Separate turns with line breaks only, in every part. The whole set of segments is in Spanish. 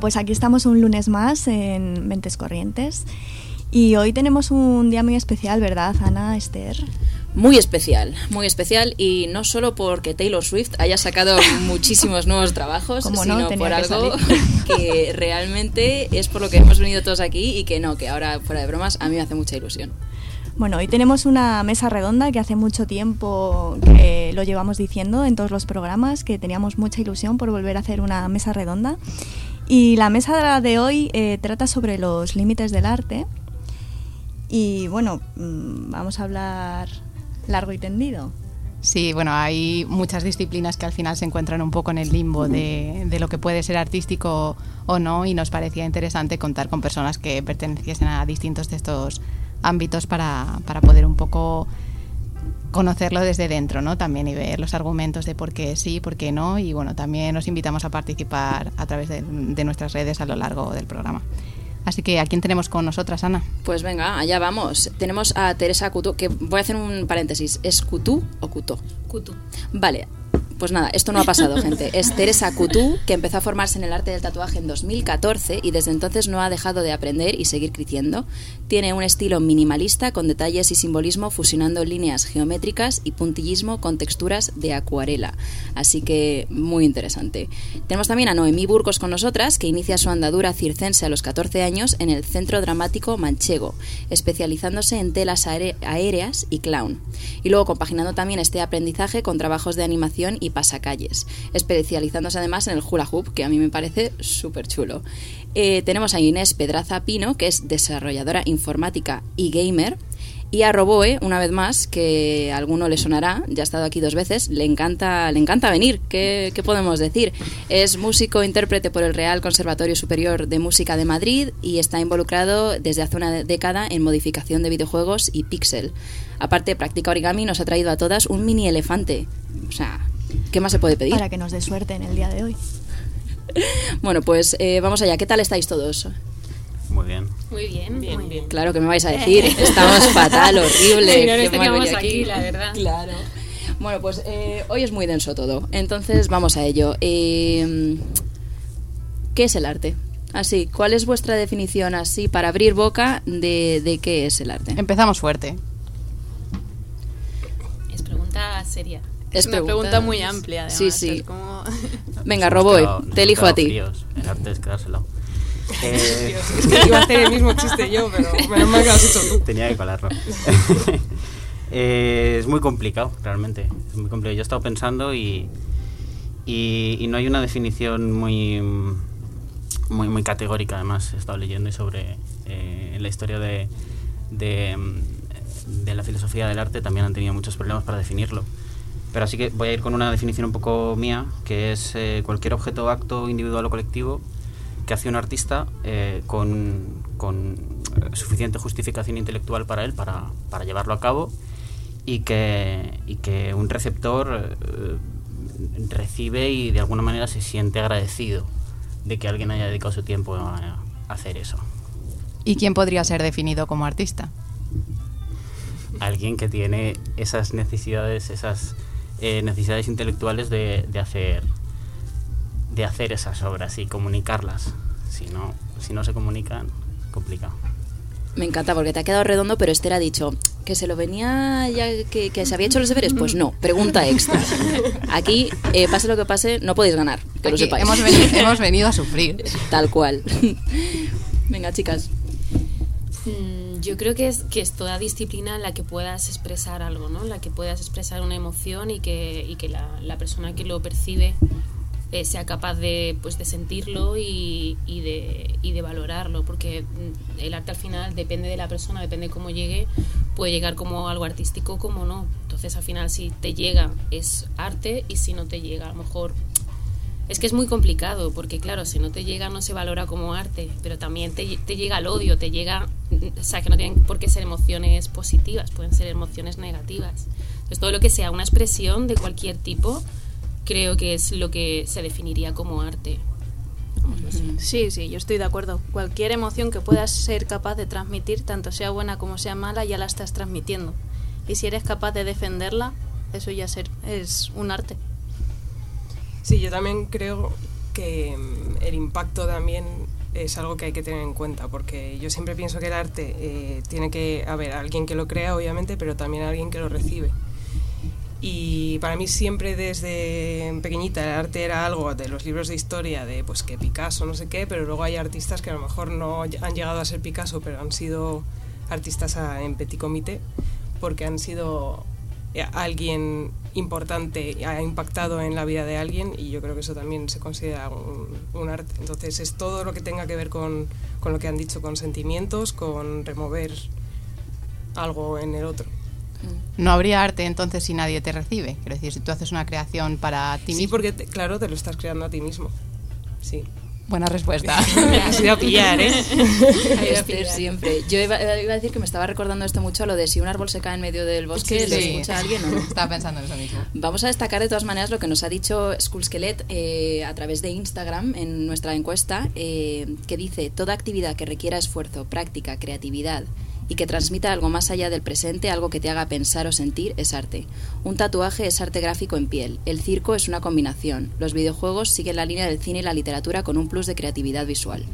Bueno, pues aquí estamos un lunes más en Mentes Corrientes y hoy tenemos un día muy especial, ¿verdad, Ana, Esther?
Muy especial, muy especial y no solo porque Taylor Swift haya sacado muchísimos nuevos trabajos,
no,
sino por algo que realmente es por lo que hemos venido todos aquí y que no, que ahora fuera de bromas a mí me hace mucha ilusión.
Bueno, hoy tenemos una mesa redonda que hace mucho tiempo que lo llevamos diciendo en todos los programas, que teníamos mucha ilusión por volver a hacer una mesa redonda. Y la mesa de hoy eh, trata sobre los límites del arte. Y bueno, mm, vamos a hablar largo y tendido.
Sí, bueno, hay muchas disciplinas que al final se encuentran un poco en el limbo de, de lo que puede ser artístico o no y nos parecía interesante contar con personas que perteneciesen a distintos de estos ámbitos para, para poder un poco conocerlo desde dentro, ¿no? También y ver los argumentos de por qué sí, por qué no y bueno, también os invitamos a participar a través de, de nuestras redes a lo largo del programa. Así que, ¿a quién tenemos con nosotras, Ana?
Pues venga, allá vamos. Tenemos a Teresa Cutú, que voy a hacer un paréntesis. ¿Es Cutú o Cutó?
Kutu.
Vale, pues nada, esto no ha pasado, gente. Es Teresa Cutú, que empezó a formarse en el arte del tatuaje en 2014 y desde entonces no ha dejado de aprender y seguir creciendo. Tiene un estilo minimalista con detalles y simbolismo fusionando líneas geométricas y puntillismo con texturas de acuarela. Así que muy interesante. Tenemos también a Noemí Burgos con nosotras, que inicia su andadura circense a los 14 años en el Centro Dramático Manchego, especializándose en telas aéreas y clown. Y luego compaginando también este aprendizaje con trabajos de animación y pasacalles, especializándose además en el hula hoop, que a mí me parece súper chulo. Eh, tenemos a Inés Pedraza Pino, que es desarrolladora informática y gamer. Y a Roboe, una vez más, que a alguno le sonará, ya ha estado aquí dos veces, le encanta, le encanta venir. ¿Qué, qué podemos decir? Es músico intérprete por el Real Conservatorio Superior de Música de Madrid y está involucrado desde hace una década en modificación de videojuegos y pixel. Aparte, practica origami nos ha traído a todas un mini elefante. O sea, ¿qué más se puede pedir?
Para que nos dé suerte en el día de hoy.
Bueno, pues eh, vamos allá. ¿Qué tal estáis todos?
Muy bien.
Muy bien, muy bien.
Claro que me vais a decir, estamos fatal, horrible.
Sí, no nos teníamos aquí, la verdad.
Claro. Bueno, pues eh, hoy es muy denso todo, entonces vamos a ello. Eh, ¿Qué es el arte? Así, ¿cuál es vuestra definición así para abrir boca de, de qué es el arte?
Empezamos fuerte.
Es pregunta seria.
Es
Es, una
pregunta-
muy amplia, además.
Sí, sí.
es como-
Venga,
nos
te elijo a ti.
fríos. El arte es quedárselo. Eh,
Es que iba a hacer el mismo chiste yo, pero menos mal que lo has hecho tú.
tenía que colarlo. Eh, es muy complicado, realmente. Es muy complicado. Yo he estado pensando y, y, y no hay una definición muy, muy, muy categórica. Además, he estado leyendo y sobre eh, la historia de, de, de la filosofía del arte también han tenido muchos problemas para definirlo. Pero así que voy a ir con una definición un poco mía, que es eh, cualquier objeto, acto individual o colectivo que hace un artista eh, con, con, eh, suficiente justificación intelectual para él, para, para llevarlo a cabo, y que, y que un receptor eh, recibe y de alguna manera se siente agradecido de que alguien haya dedicado su tiempo a, a hacer eso.
¿Y quién podría ser definido como artista?
Alguien que tiene esas necesidades, esas eh, necesidades intelectuales de, de hacer de hacer esas obras y comunicarlas. Si no, si no se comunican, complicado.
Me encanta porque te ha quedado redondo, pero Esther ha dicho que se lo venía ya, que, que se había hecho los deberes. Pues no, pregunta extra. Aquí, eh, pase lo que pase, no podéis ganar, que lo sepáis.
hemos, venido, hemos venido a sufrir.
Tal cual. Venga, chicas.
Mm, Yo creo que es, que es toda disciplina en la que puedas expresar algo, ¿no? En la que puedas expresar una emoción y que, y que la, la persona que lo percibe eh, sea capaz de, pues, de sentirlo y, y de, y de valorarlo, porque mm, el arte al final depende de la persona, depende de cómo llegue, puede llegar como algo artístico como no. Entonces al final si te llega es arte y si no te llega a lo mejor es que es muy complicado, porque claro, si no te llega no se valora como arte, pero también te, llega el odio, te llega, o sea, que no tienen por qué ser emociones positivas, pueden ser emociones negativas. Entonces todo lo que sea una expresión de cualquier tipo, creo que es lo que se definiría como arte.
Sí, sí, yo estoy de acuerdo. Cualquier emoción que puedas ser capaz de transmitir, tanto sea buena como sea mala, ya la estás transmitiendo. Y si eres capaz de defenderla, eso ya ser, es un arte.
Sí, yo también creo que mm, el impacto también es algo que hay que tener en cuenta, porque yo siempre pienso que el arte eh, tiene que haber alguien que lo crea, obviamente, pero también alguien que lo recibe. Y para mí siempre desde pequeñita el arte era algo de los libros de historia, de pues que Picasso, no sé qué, pero luego hay artistas que a lo mejor no han llegado a ser Picasso, pero han sido artistas en petit comité, porque han sido alguien importante, ha impactado en la vida de alguien y yo creo que eso también se considera un, arte. Entonces es todo lo que tenga que ver con, con, lo que han dicho, con sentimientos, con remover algo en el otro.
No habría arte entonces si nadie te recibe. Quiero decir, si tú haces una creación para ti mismo.
Sí, porque claro, te lo estás creando a ti mismo. Sí.
Buena respuesta.
me has ido a pillar, ¿eh?
siempre. Yo iba, a decir que me estaba recordando esto mucho, lo de si un árbol se cae en medio del bosque, ¿lo escucha alguien o no?
Estaba pensando en eso mismo.
Vamos a destacar de todas maneras lo que nos ha dicho Skullskelet eh, a través de Instagram en nuestra encuesta, eh, que dice, toda actividad que requiera esfuerzo, práctica, creatividad y que transmita algo más allá del presente, algo que te haga pensar o sentir, es arte. Un tatuaje es arte gráfico en piel. El circo es una combinación. Los videojuegos siguen la línea del cine y la literatura con un plus de creatividad visual.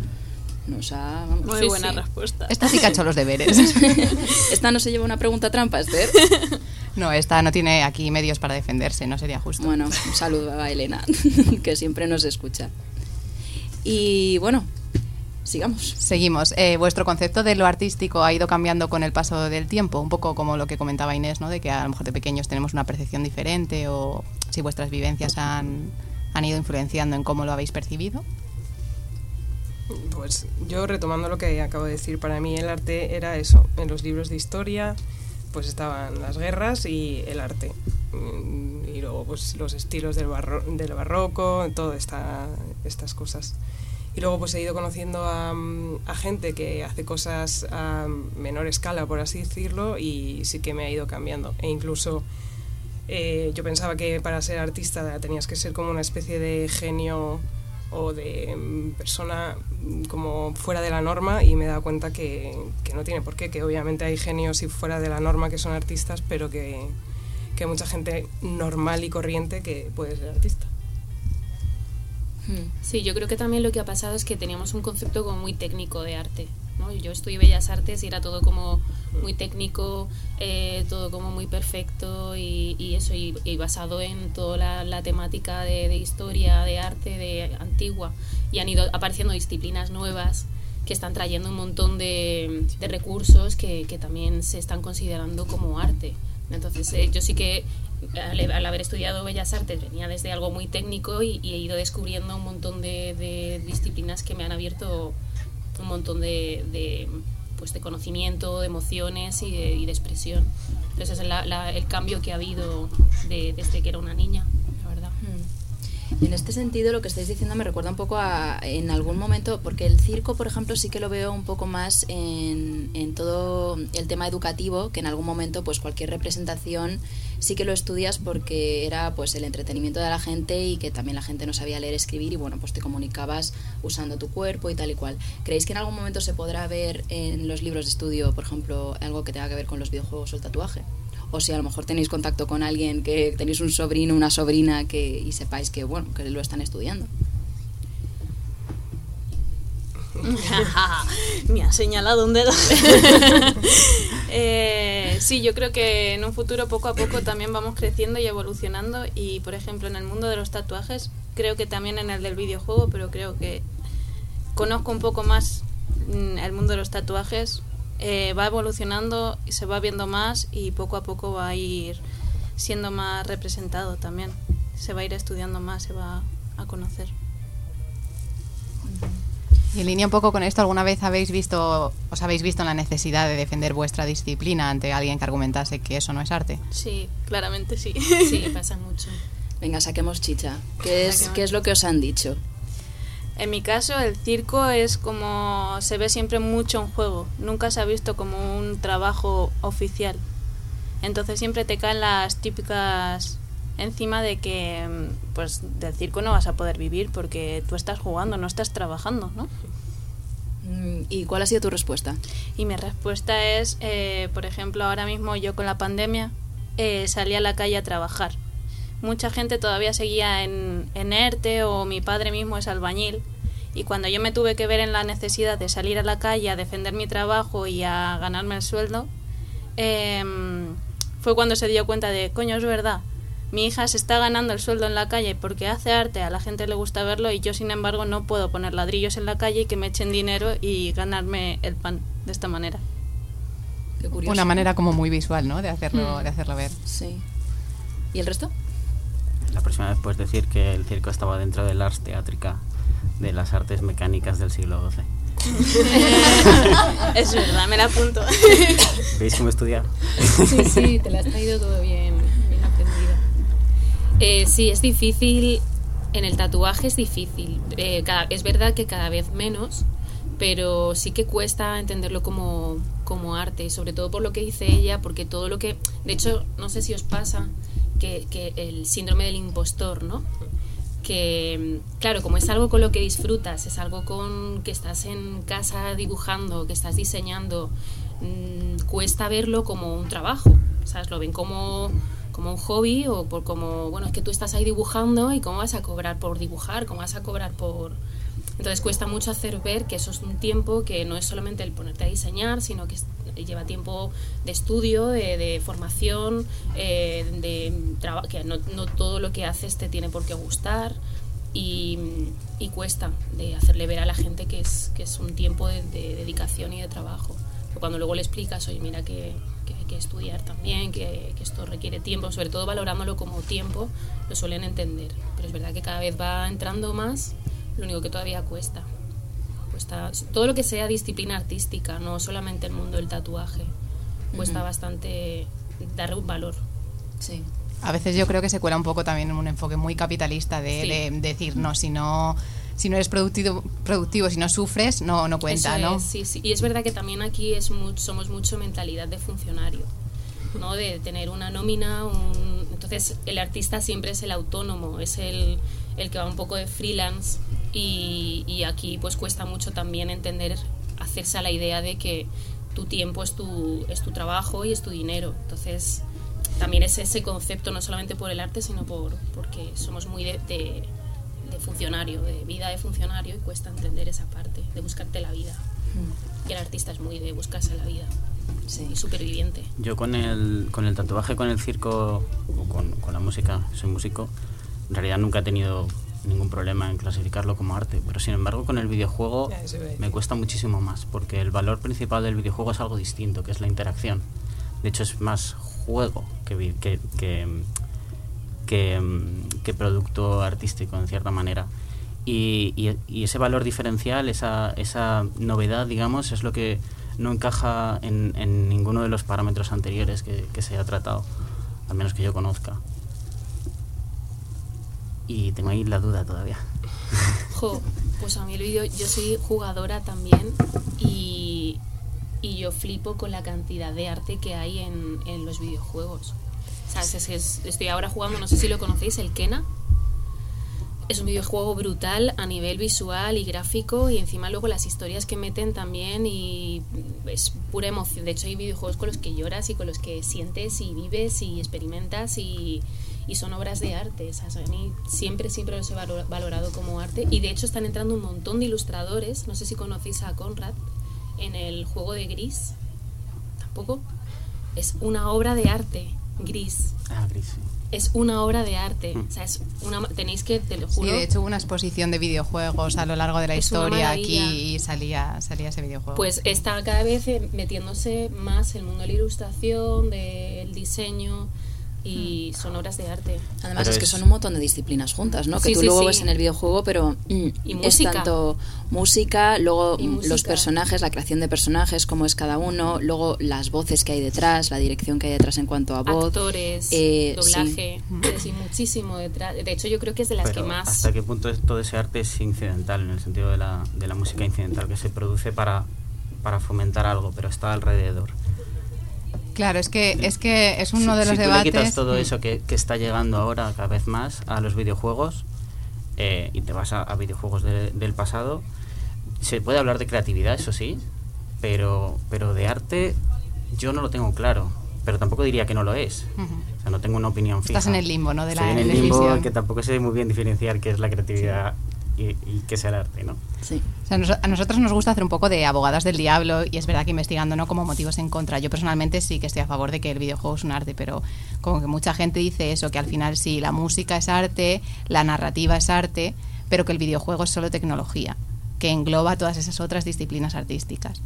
Nos ha,
Muy buena respuesta.
Esta sí que ha hecho los deberes.
esta no se lleva una pregunta trampa, Esther.
No, esta no tiene aquí medios para defenderse, no sería justo.
Bueno, un saludo a Elena, que siempre nos escucha. Y bueno, sigamos.
Seguimos. Eh, ¿Vuestro concepto de lo artístico ha ido cambiando con el paso del tiempo? Un poco como lo que comentaba Inés, ¿no? De que a lo mejor de pequeños tenemos una percepción diferente o si vuestras vivencias han, han ido influenciando en cómo lo habéis percibido.
Pues yo retomando lo que acabo de decir, para mí el arte era eso, en los libros de historia pues estaban las guerras y el arte. Mm, y luego pues los estilos del, barro del barroco, todas esta, estas cosas. Y luego pues he ido conociendo a, gente que hace cosas a menor escala, por así decirlo, y sí que me ha ido cambiando. E incluso eh, yo pensaba que para ser artista tenías que ser como una especie de genio o de mm, persona mm, como fuera de la norma y me he dado cuenta que, que, no tiene por qué, que obviamente hay genios y fuera de la norma que son artistas, pero que, que hay mucha gente normal y corriente que puede ser artista.
Hmm. Sí, yo creo que también lo que ha pasado es que teníamos un concepto como muy técnico de arte. ¿no? Yo estudié Bellas Artes y era todo como muy técnico, eh, todo como muy perfecto y, eso, y, basado en toda la, temática de, historia, de arte, de antigua. Y han ido apareciendo disciplinas nuevas que están trayendo un montón de, recursos que, también se están considerando como arte. Entonces, eh, yo sí que al, haber estudiado Bellas Artes venía desde algo muy técnico y, he ido descubriendo un montón de, disciplinas que me han abierto un montón de, pues de conocimiento, de emociones y de, expresión. Entonces es el cambio que ha habido desde que era una niña, la.
En este sentido, lo que estáis diciendo me recuerda un poco a en algún momento, porque el circo, por ejemplo, sí que lo veo un poco más en, todo el tema educativo, que en algún momento, pues cualquier representación sí que lo estudias porque era pues el entretenimiento de la gente y que también la gente no sabía leer, escribir y bueno, pues te comunicabas usando tu cuerpo y tal y cual. ¿Creéis que en algún momento se podrá ver en los libros de estudio, por ejemplo, algo que tenga que ver con los videojuegos o el tatuaje? O si a lo mejor tenéis contacto con alguien que tenéis un sobrino, una sobrina que y sepáis que bueno, que lo están estudiando.
Me ha señalado un dedo. eh, sí, yo creo que en un futuro poco a poco también vamos creciendo y evolucionando y por ejemplo en el mundo de los tatuajes, creo que también en el del videojuego, pero creo que conozco un poco más mm, el mundo de los tatuajes eh, va evolucionando y se va viendo más y poco a poco va a ir siendo más representado también. Se va a ir estudiando más, se va a conocer.
Y en línea un poco con esto, ¿alguna vez habéis visto, os habéis visto en la necesidad de defender vuestra disciplina ante alguien que argumentase que eso no es arte?
Sí, claramente sí.
Sí, pasa mucho.
Venga, saquemos chicha. ¿Qué es, ¿Qué es lo que os han dicho?
En mi caso, el circo es como se ve siempre mucho en juego. Nunca se ha visto como un trabajo oficial. Entonces siempre te caen las típicas encima de que pues del circo no vas a poder vivir porque tú estás jugando, no estás trabajando, ¿no?
Mm, ¿Y cuál ha sido tu respuesta?
Y mi respuesta es, eh, por ejemplo, ahora mismo yo con la pandemia eh, salí a la calle a trabajar. Mucha gente todavía seguía en, en ERTE o mi padre mismo es albañil. Y cuando yo me tuve que ver en la necesidad de salir a la calle a defender mi trabajo y a ganarme el sueldo, em, fue cuando se dio cuenta de, coño, es verdad, mi hija se está ganando el sueldo en la calle porque hace arte, a la gente le gusta verlo y yo sin embargo no puedo poner ladrillos en la calle y que me echen dinero y ganarme el pan de esta manera.
Qué curioso.
Una manera como muy visual, ¿no? De hacerlo,
Mm.
de hacerlo ver.
Sí. ¿Y el resto?
La próxima vez puedes decir que el circo estaba dentro del ars teátrica de las artes mecánicas del siglo XII.
es verdad, me la apunto.
¿Veis cómo estudiar?
Sí, sí, te la has traído todo bien, bien aprendida. Eh, sí, es difícil. En el tatuaje es difícil. Eh, cada- es verdad que cada vez menos, pero sí que cuesta entenderlo como, como arte, sobre todo por lo que dice ella, porque todo lo que. De hecho, no sé si os pasa que, el síndrome del impostor, ¿no? que claro, como es algo con lo que disfrutas, es algo con que estás en casa dibujando, que estás diseñando, mm, cuesta verlo como un trabajo, ¿sabes? Lo ven como, como un hobby o por como, bueno, es que tú estás ahí dibujando y cómo vas a cobrar por dibujar, cómo vas a cobrar por... Entonces cuesta mucho hacer ver que eso es un tiempo que no es solamente el ponerte a diseñar, sino que lleva tiempo de estudio, de, de formación, eh, de que no, no todo lo que haces te tiene por qué gustar y, y cuesta de hacerle ver a la gente que es, que es un tiempo de, de dedicación y de trabajo. Pero cuando luego le explicas, oye, mira que, que hay que estudiar también, que, que esto requiere tiempo, sobre todo valorándolo como tiempo, lo suelen entender. Pero es verdad que cada vez va entrando más, lo único que todavía cuesta. Cuesta todo lo que sea disciplina artística, no solamente el mundo del tatuaje, cuesta bastante darle un valor.
Sí.
A veces yo creo que se cuela un poco también en un enfoque muy capitalista de,
Sí.
de decir, no, si no, si no eres productivo, productivo, si no sufres, no, no cuenta,
Eso
¿no?
es, sí, sí. Y es verdad que también aquí es mu- somos mucho mentalidad de funcionario, ¿no? De tener una nómina, un... entonces el artista siempre es el autónomo, es el, el que va un poco de freelance y, y aquí pues cuesta mucho también entender, hacerse a la idea de que tu tiempo es tu, es tu trabajo y es tu dinero. Entonces también es ese concepto, no solamente por el arte, sino por, porque somos muy de, de, de funcionario, de vida de funcionario y cuesta entender esa parte, de buscarte la vida. Y el artista es muy de buscarse la vida
Sí.
y superviviente.
Yo con el, con el tatuaje, con el circo o con, con la música, soy músico, en realidad nunca he tenido ningún problema en clasificarlo como arte, pero sin embargo con el videojuego me cuesta muchísimo más, porque el valor principal del videojuego es algo distinto, que es la interacción. De hecho es más juego que, que, que, que, que producto artístico en cierta manera. Y, y- y ese valor diferencial, esa, esa novedad, digamos, es lo que no encaja en, en ninguno de los parámetros anteriores que, que se haya tratado, al menos que yo conozca. Y tengo ahí la duda todavía.
Jo, pues a mí el vídeo, yo soy jugadora también y, y yo flipo con la cantidad de arte que hay en, en los videojuegos. ¿Sabes? Es es- estoy ahora jugando, no sé si lo conocéis, el Kena. Es un videojuego brutal a nivel visual y gráfico y encima luego las historias que meten también y es pura emoción. De hecho hay videojuegos con los que lloras y con los que sientes y vives y experimentas y, y son obras de arte. O sea, a mí siempre, siempre los he valo- valorado como arte y de hecho están entrando un montón de ilustradores. No sé si conocéis a Conrad en el juego de Gris. Tampoco. Es una obra de arte, Gris
Ah, gris, sí.
es una obra de arte. O sea, es una, tenéis que, te lo
Sí,
juro.
de hecho hubo una exposición de videojuegos a lo largo de la
Es
historia aquí y salía, salía ese videojuego.
Pues está cada vez eh, metiéndose más el mundo de la ilustración, del diseño y son obras de arte.
Además
Pero
es que
es-
son un montón de disciplinas juntas, ¿no? Que
Sí,
tú
sí,
luego
sí.
ves en el videojuego, pero mm,
Y
es
música.
tanto música, luego mm, los personajes, la creación de personajes, cómo es cada uno, luego las voces que hay detrás, la dirección que hay detrás en cuanto a voz.
Actores,
eh,
doblaje, es decir, muchísimo detrás. De hecho, yo creo que es de las
Pero
que más...
¿Hasta qué punto todo ese arte es incidental, en el sentido de la, de la música incidental, que se produce para, para fomentar algo, pero está alrededor?
Claro, es que es, que es uno
Si-
de los
si tú
debates.
le quitas todo eso que, que está llegando ahora cada vez más a los videojuegos eh, y te vas a, a videojuegos de- del pasado, se puede hablar de creatividad, eso sí, pero, pero de arte yo no lo tengo claro, pero tampoco diría que no lo es. O sea, no tengo una opinión fija.
Estás en el limbo, ¿no? De la
Estoy en el limbo que tampoco sé muy bien diferenciar qué es la creatividad y, y qué es el arte, ¿no?
Sí.
O sea, nos- a nosotros nos gusta hacer un poco de abogadas del diablo y es verdad que investigando no como motivos en contra. Yo personalmente sí que estoy a favor de que el videojuego es un arte, pero como que mucha gente dice eso, que al final sí, la música es arte, la narrativa es arte, pero que el videojuego es solo tecnología, que engloba todas esas otras disciplinas artísticas.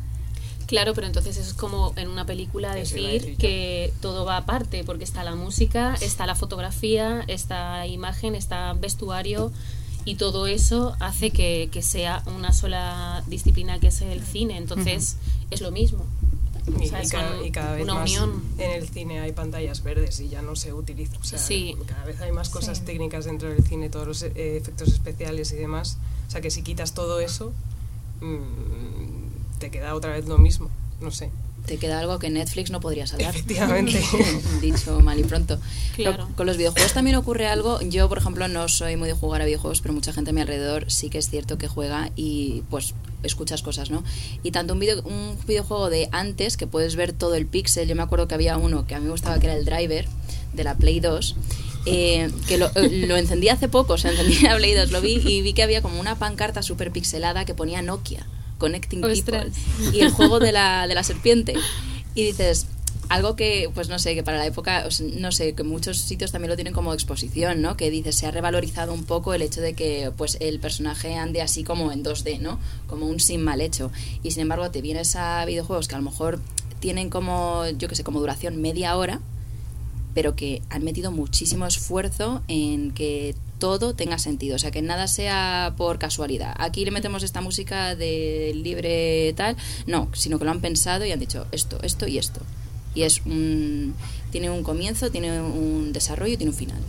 Claro, pero entonces es como en una película
Eso
decir que todo va aparte, porque está la música, está la fotografía, está imagen, está vestuario y todo eso hace que, que sea una sola disciplina que es el cine. Entonces es lo mismo.
Y,
O sea,
y cada,
son
y cada vez
una
más
unión.
en el cine hay pantallas verdes y ya no se utiliza. O sea,
Sí.
cada vez hay más cosas
Sí.
técnicas dentro del cine, todos los eh, efectos especiales y demás. O sea que si quitas todo eso, mm, te queda otra vez lo mismo. No sé.
Te queda algo que Netflix no podría salvar.
Efectivamente.
Dicho mal y pronto.
Claro.
Pero con los videojuegos también ocurre algo. Yo, por ejemplo, no soy muy de jugar a videojuegos, pero mucha gente a mi alrededor sí que es cierto que juega y pues escuchas cosas, ¿no? Y tanto un, video, un videojuego de antes, que puedes ver todo el pixel, yo me acuerdo que había uno que a mí me gustaba, que era el Driver, de la Play 2, eh, que lo, eh, lo encendí hace poco, o sea, encendí la Play 2, lo vi y vi que había como una pancarta súper pixelada que ponía Nokia, Connecting
Ostras.
People, y el juego de la, de la serpiente. Y dices, algo que, pues no sé, que para la época, no sé, que muchos sitios también lo tienen como exposición, ¿no? Que dices, se ha revalorizado un poco el hecho de que pues el personaje ande así como en 2D, ¿no? Como un sim mal hecho. Y sin embargo, te vienes a videojuegos que a lo mejor tienen como, yo qué sé, como duración media hora, pero que han metido muchísimo esfuerzo en que todo tenga sentido, o sea, que nada sea por casualidad. Aquí le metemos esta música de libre tal, no, sino que lo han pensado y han dicho esto, esto y esto. Y es un tiene un comienzo, tiene un desarrollo y tiene un final.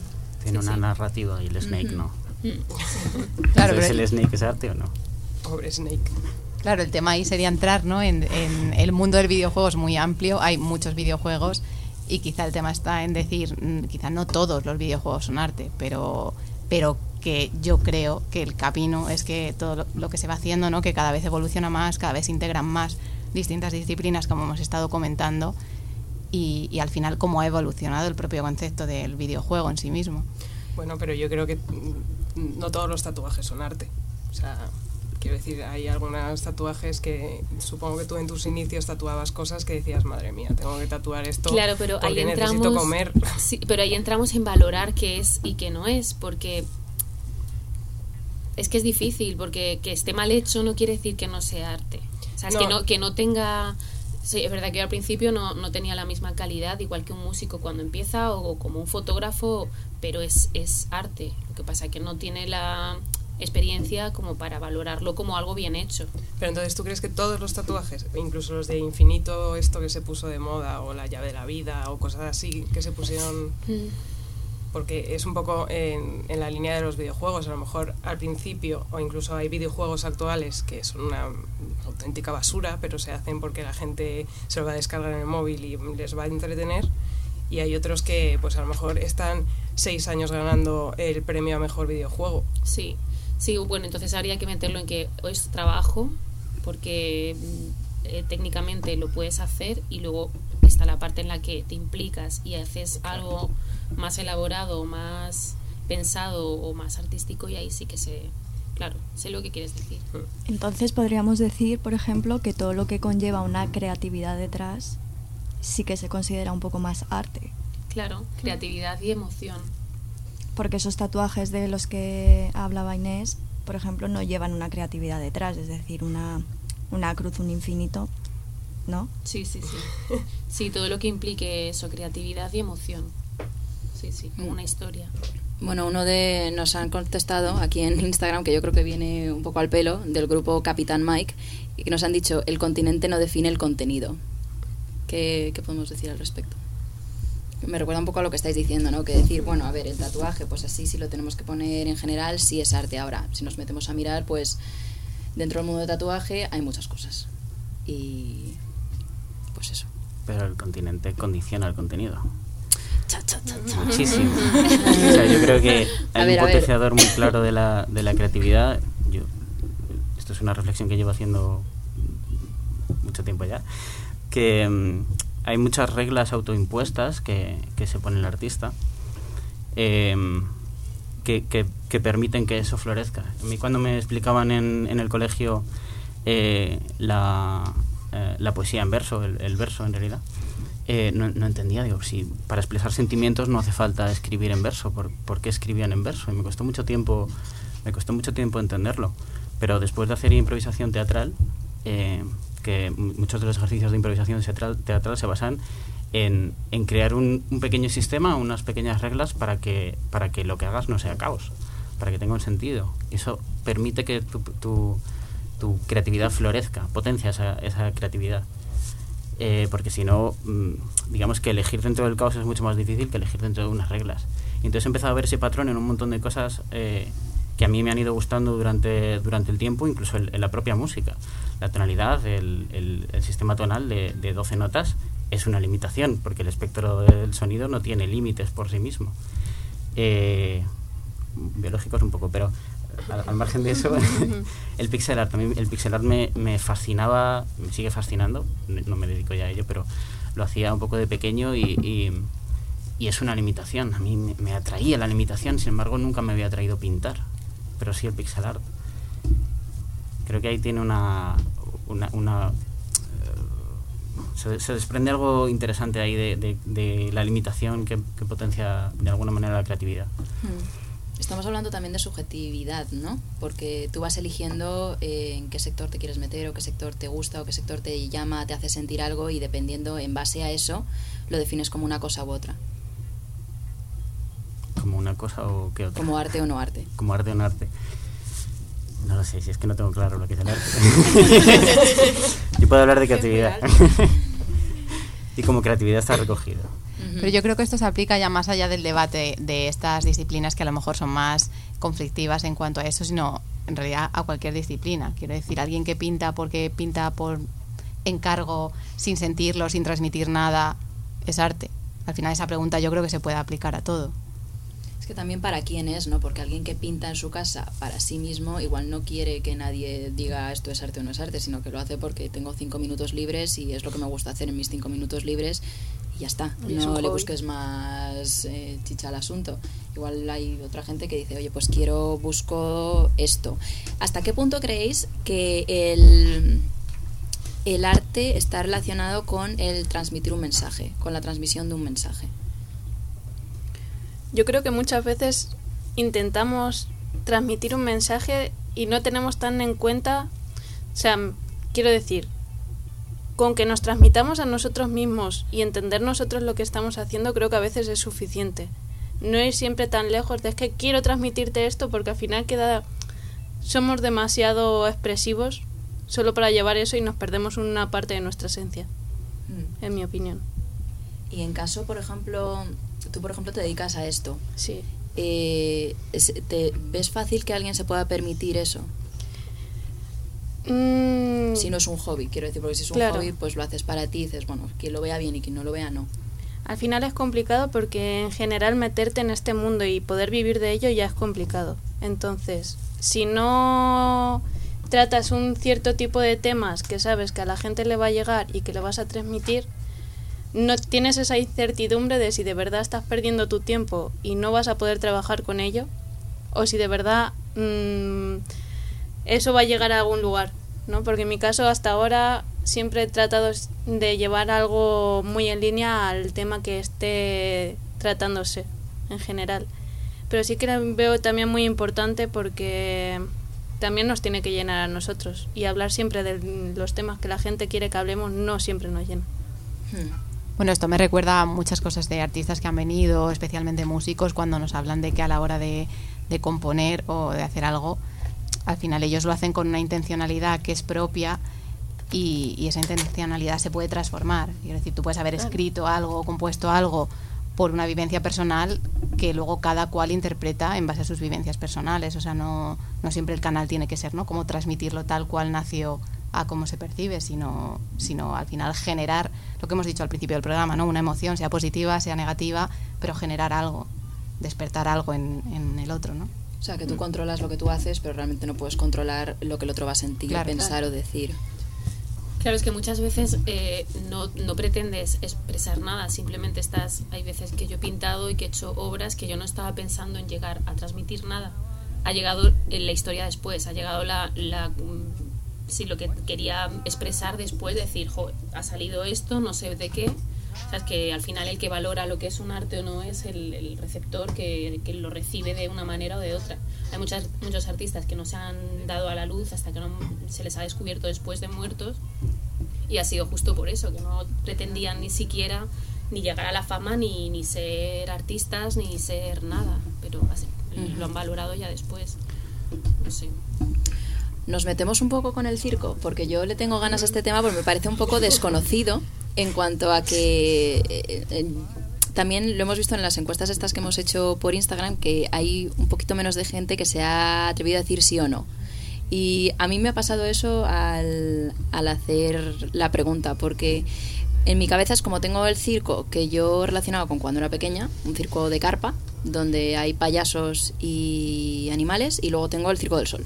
Tiene
Sí,
una
sí.
narrativa y el Snake
Ujú.
no.
Claro,
Entonces,
pero-
¿el Snake es arte o no?
Pobre Snake.
Claro, el tema ahí sería entrar ¿no? en, en el mundo del videojuego es muy amplio, hay muchos videojuegos y quizá el tema está en decir, mm, quizá no todos los videojuegos son arte, pero, pero que yo creo que el camino es que todo lo, que se va haciendo, ¿no? que cada vez evoluciona más, cada vez integran más distintas disciplinas como hemos estado comentando y, y al final cómo ha evolucionado el propio concepto del videojuego en sí mismo.
Bueno, pero yo creo que no todos los tatuajes son arte. O sea, quiero decir, hay algunos tatuajes que supongo que tú en tus inicios tatuabas cosas que decías, madre mía, tengo que tatuar esto
Claro, pero ahí
porque necesito
entramos.
comer.
Sí, pero ahí entramos en valorar qué es y qué no es, porque es que es difícil, porque que esté mal hecho no quiere decir que no sea arte. O sea, es que
No.
que no tenga. Sí, es verdad que yo al principio no, no tenía la misma calidad, igual que un músico cuando empieza, o como un fotógrafo, pero es, es arte. Lo que pasa es que no tiene la experiencia como para valorarlo como algo bien hecho.
Pero entonces, ¿tú crees que todos los tatuajes, incluso los de infinito, esto que se puso de moda, o la llave de la vida, o cosas así, que se pusieron porque es un poco en, en la línea de los videojuegos. A lo mejor al principio, o incluso hay videojuegos actuales que son una auténtica basura, pero se hacen porque la gente se lo va a descargar en el móvil y les va a entretener. Y hay otros que, pues a lo mejor están seis años ganando el premio a mejor videojuego.
Sí, sí, bueno, entonces habría que meterlo en que es trabajo, porque eh, técnicamente lo puedes hacer y luego está la parte en la que te implicas y haces algo más elaborado, más pensado o más artístico y ahí sí que sé, claro, sé lo que quieres decir.
Entonces podríamos decir, por ejemplo, que todo lo que conlleva una creatividad detrás sí que se considera un poco más arte.
Claro, creatividad y emoción.
Porque esos tatuajes de los que hablaba Inés, por ejemplo, no llevan una creatividad detrás, es decir, una, una cruz, un infinito, ¿no?
Sí, sí, sí. Sí, todo lo que implique eso, creatividad y emoción. Sí, sí, como una historia.
Bueno, uno de nos han contestado aquí en Instagram, que yo creo que viene un poco al pelo, del grupo Capitán Mike, y que nos han dicho, el continente no define el contenido. ¿Qué, qué podemos decir al respecto? Me recuerda un poco a lo que estáis diciendo, ¿no? Que decir, bueno, a ver, el tatuaje, pues así sí lo tenemos que poner en general, sí es arte. Ahora, si nos metemos a mirar, pues dentro del mundo del tatuaje hay muchas cosas. Y pues eso.
Pero el continente condiciona el contenido. Muchísimo. o sea, yo creo que hay
ver,
un potenciador muy claro de la, de la creatividad. Yo, esto es una reflexión que llevo haciendo mucho tiempo ya. Que mm, hay muchas reglas autoimpuestas que, que se pone el artista em, que, que- que permiten que eso florezca. A mí cuando me explicaban en, en el colegio eh, la, eh, la poesía en verso, el, el verso en realidad, eh, no, no entendía, digo, si para expresar sentimientos no hace falta escribir en verso, ¿por, por qué escribían en verso? Y me costó mucho tiempo, me costó mucho tiempo entenderlo. Pero después de hacer improvisación teatral, eh, que muchos de los ejercicios de improvisación teatral, se basan en, en crear un, pequeño sistema, unas pequeñas reglas para que, para que lo que hagas no sea caos, para que tenga un sentido. Eso permite que tu, tu- tu creatividad florezca, potencia esa, esa creatividad. Eh, porque si no, mm, digamos que elegir dentro del caos es mucho más difícil que elegir dentro de unas reglas. Y entonces he empezado a ver ese patrón en un montón de cosas eh, que a mí me han ido gustando durante, durante el tiempo, incluso en, en la propia música. La tonalidad, el, el- el sistema tonal de, de 12 notas es una limitación, porque el espectro del sonido no tiene límites por sí mismo. Eh, biológicos un poco, pero al, al margen de eso, el pixel art, mí el pixel art me, me fascinaba, me sigue fascinando, no no me dedico ya a ello, pero lo hacía un poco de pequeño y, y- y es una limitación. A mí me, me atraía la limitación, sin embargo nunca me había atraído pintar, pero sí el pixel art. Creo que ahí tiene una... eh, se, desprende algo interesante ahí de, la limitación que, que potencia de alguna manera la creatividad.
Hmm. Estamos hablando también de subjetividad, ¿no? Porque tú vas eligiendo eh, en qué sector te quieres meter o qué sector te gusta o qué sector te llama, te hace sentir algo y dependiendo en base a eso lo defines como una cosa u otra,
Como una cosa o qué otra.
como arte o no arte.
como arte o no arte. No lo sé, si es que no tengo claro lo que es el arte. Yo puedo hablar de creatividad. y como creatividad está recogido.
Pero yo creo que esto se aplica ya más allá del debate de estas disciplinas que a lo mejor son más conflictivas en cuanto a eso, sino en realidad a cualquier disciplina. Quiero decir, alguien que pinta porque pinta por encargo, sin sentirlo, sin transmitir nada, es arte. Al final esa pregunta yo creo que se puede aplicar a todo.
Que también para quién es, ¿no? Porque alguien que pinta en su casa para sí mismo igual no quiere que nadie diga esto es arte o no es arte, sino que lo hace porque tengo cinco minutos libres y es lo que me gusta hacer en mis cinco minutos libres y ya está.
Y es un
No le busques más eh, chicha al asunto. Igual hay otra gente que dice, oye, pues quiero, busco esto. ¿Hasta qué punto creéis que el, el arte está relacionado con el transmitir un mensaje, con la transmisión de un mensaje?
Yo creo que muchas veces intentamos transmitir un mensaje y no tenemos tan en cuenta, o sea, quiero decir, con que nos transmitamos a nosotros mismos y entender nosotros lo que estamos haciendo, creo que a veces es suficiente. No ir siempre tan lejos de es que quiero transmitirte esto porque al final queda somos demasiado expresivos solo para llevar eso y nos perdemos una parte de nuestra esencia,
Mm.
en mi opinión.
Y en caso, por ejemplo, tú por ejemplo te dedicas a esto,
Sí.
eh, ¿te ves fácil que alguien se pueda permitir eso?
Mm,
Si no es un hobby, quiero decir, porque si es un
Claro.
hobby, pues lo haces para ti y dices, bueno, quien lo vea bien y quien no lo vea, no.
Al final es complicado porque en general meterte en este mundo y poder vivir de ello ya es complicado. Entonces, si no tratas un cierto tipo de temas que sabes que a la gente le va a llegar y que le vas a transmitir, no tienes esa incertidumbre de si de verdad estás perdiendo tu tiempo y no vas a poder trabajar con ello, o si de verdad mm, eso va a llegar a algún lugar, ¿no? Porque en mi caso hasta ahora siempre he tratado de llevar algo muy en línea al tema que esté tratándose en general. Pero sí que veo también muy importante porque también nos tiene que llenar a nosotros y hablar siempre de los temas que la gente quiere que hablemos no siempre nos llena.
Hmm.
Bueno, esto me recuerda a muchas cosas de artistas que han venido, especialmente músicos, cuando nos hablan de que a la hora de, de componer o de hacer algo, al final ellos lo hacen con una intencionalidad que es propia y, y esa intencionalidad se puede transformar. Es decir, tú puedes haber escrito algo, compuesto algo por una vivencia personal que luego cada cual interpreta en base a sus vivencias personales. O sea, no, no siempre el canal tiene que ser, ¿no? Como transmitirlo tal cual nació a cómo se percibe, sino, sino al final generar lo que hemos dicho al principio del programa, ¿no? Una emoción, sea positiva, sea negativa, pero generar algo, despertar algo en, en el otro, ¿no?
O sea, que tú controlas lo que tú haces, pero realmente no puedes controlar lo que el otro va a sentir,
Claro,
pensar
claro.
o decir.
Claro, es que muchas veces eh, no, no pretendes expresar nada, simplemente estás, hay veces que yo he pintado y que he hecho obras que yo no estaba pensando en llegar a transmitir nada. Ha llegado en la historia después, ha llegado la, la sí, lo que quería expresar después, decir, jo, ha salido esto, no sé de qué. O sea, es que al final el que valora lo que es un arte o no es el, el receptor que, que lo recibe de una manera o de otra. Hay muchas, muchos artistas que no se han dado a la luz hasta que no se les ha descubierto después de muertos y ha sido justo por eso, que no pretendían ni siquiera ni llegar a la fama, ni, ni ser artistas, ni ser nada, pero así, lo han valorado ya después. No sé.
Nos metemos un poco con el circo, porque yo le tengo ganas a este tema porque me parece un poco desconocido en cuanto a que eh, eh, también lo hemos visto en las encuestas estas que hemos hecho por Instagram que hay un poquito menos de gente que se ha atrevido a decir sí o no. Y a mí me ha pasado eso al, al hacer la pregunta, porque en mi cabeza es como tengo el circo que yo relacionaba con cuando era pequeña, un circo de carpa, donde hay payasos y animales, y luego tengo el circo del sol.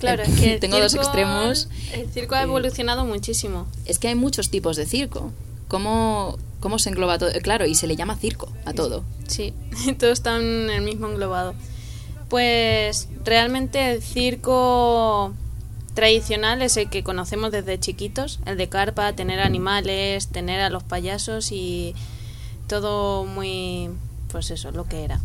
Claro, es que el
Tengo dos
circo-
extremos.
El circo ha evolucionado muchísimo.
Es que hay muchos tipos de circo. ¿Cómo, cómo se engloba todo? Eh, Claro, y se le llama circo a todo.
Sí, todos están en el mismo englobado. Pues realmente el circo tradicional es el que conocemos desde chiquitos, el de carpa, tener animales, tener a los payasos y todo muy, pues eso, lo que era.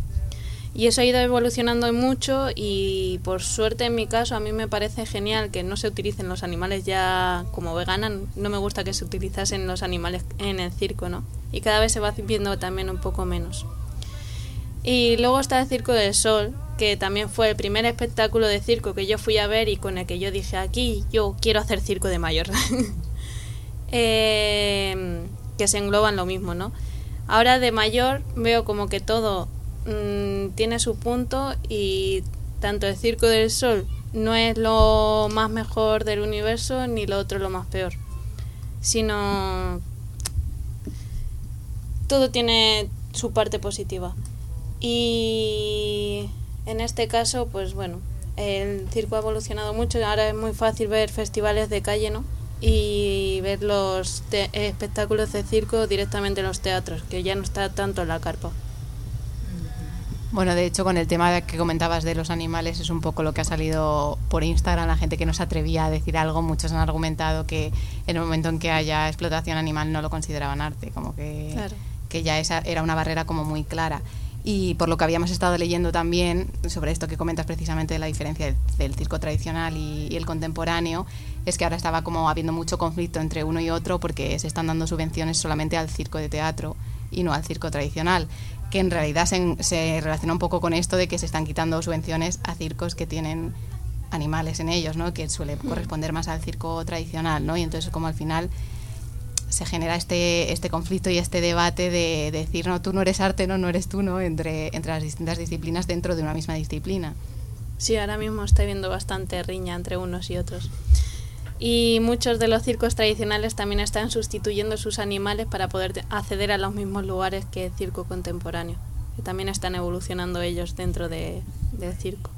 Y eso ha ido evolucionando mucho y por suerte en mi caso a mí me parece genial que no se utilicen los animales ya como vegana, no me gusta que se utilizasen los animales en el circo, ¿no? Y cada vez se va viendo también un poco menos. Y luego está el Circo del Sol, que también fue el primer espectáculo de circo que yo fui a ver y con el que yo dije, aquí yo quiero hacer circo de mayor. Eh, que se engloban lo mismo, ¿no? Ahora de mayor veo como que todo mm, tiene su punto y tanto el Circo del Sol no es lo más mejor del universo ni lo otro lo más peor, sino todo tiene su parte positiva. Y en este caso, pues bueno, el circo ha evolucionado mucho. Ahora es muy fácil ver festivales de calle, ¿no? Y ver los espectáculos de circo directamente en los teatros, que ya no está tanto en la carpa.
Bueno, de hecho, con el tema que comentabas de los animales, es un poco lo que ha salido por Instagram. La gente que no se atrevía a decir algo, muchos han argumentado que en el momento en que haya explotación animal no lo consideraban arte, como que,
Claro.
que ya esa era una barrera como muy clara. Y por lo que habíamos estado leyendo también sobre esto que comentas precisamente de la diferencia del, del circo tradicional y, y el contemporáneo, es que ahora estaba como habiendo mucho conflicto entre uno y otro porque se están dando subvenciones solamente al circo de teatro y no al circo tradicional, que en realidad se, se relaciona un poco con esto de que se están quitando subvenciones a circos que tienen animales en ellos, ¿no? que suele corresponder más al circo tradicional, ¿no? y entonces como al final se genera este, este conflicto y este debate de, de decir, no, tú no eres arte, no, no eres tú, ¿no? Entre, entre las distintas disciplinas dentro de una misma disciplina.
Sí, ahora mismo está habiendo bastante riña entre unos y otros. Y muchos de los circos tradicionales también están sustituyendo sus animales para poder acceder a los mismos lugares que el circo contemporáneo. Que también están evolucionando ellos dentro de- del circo.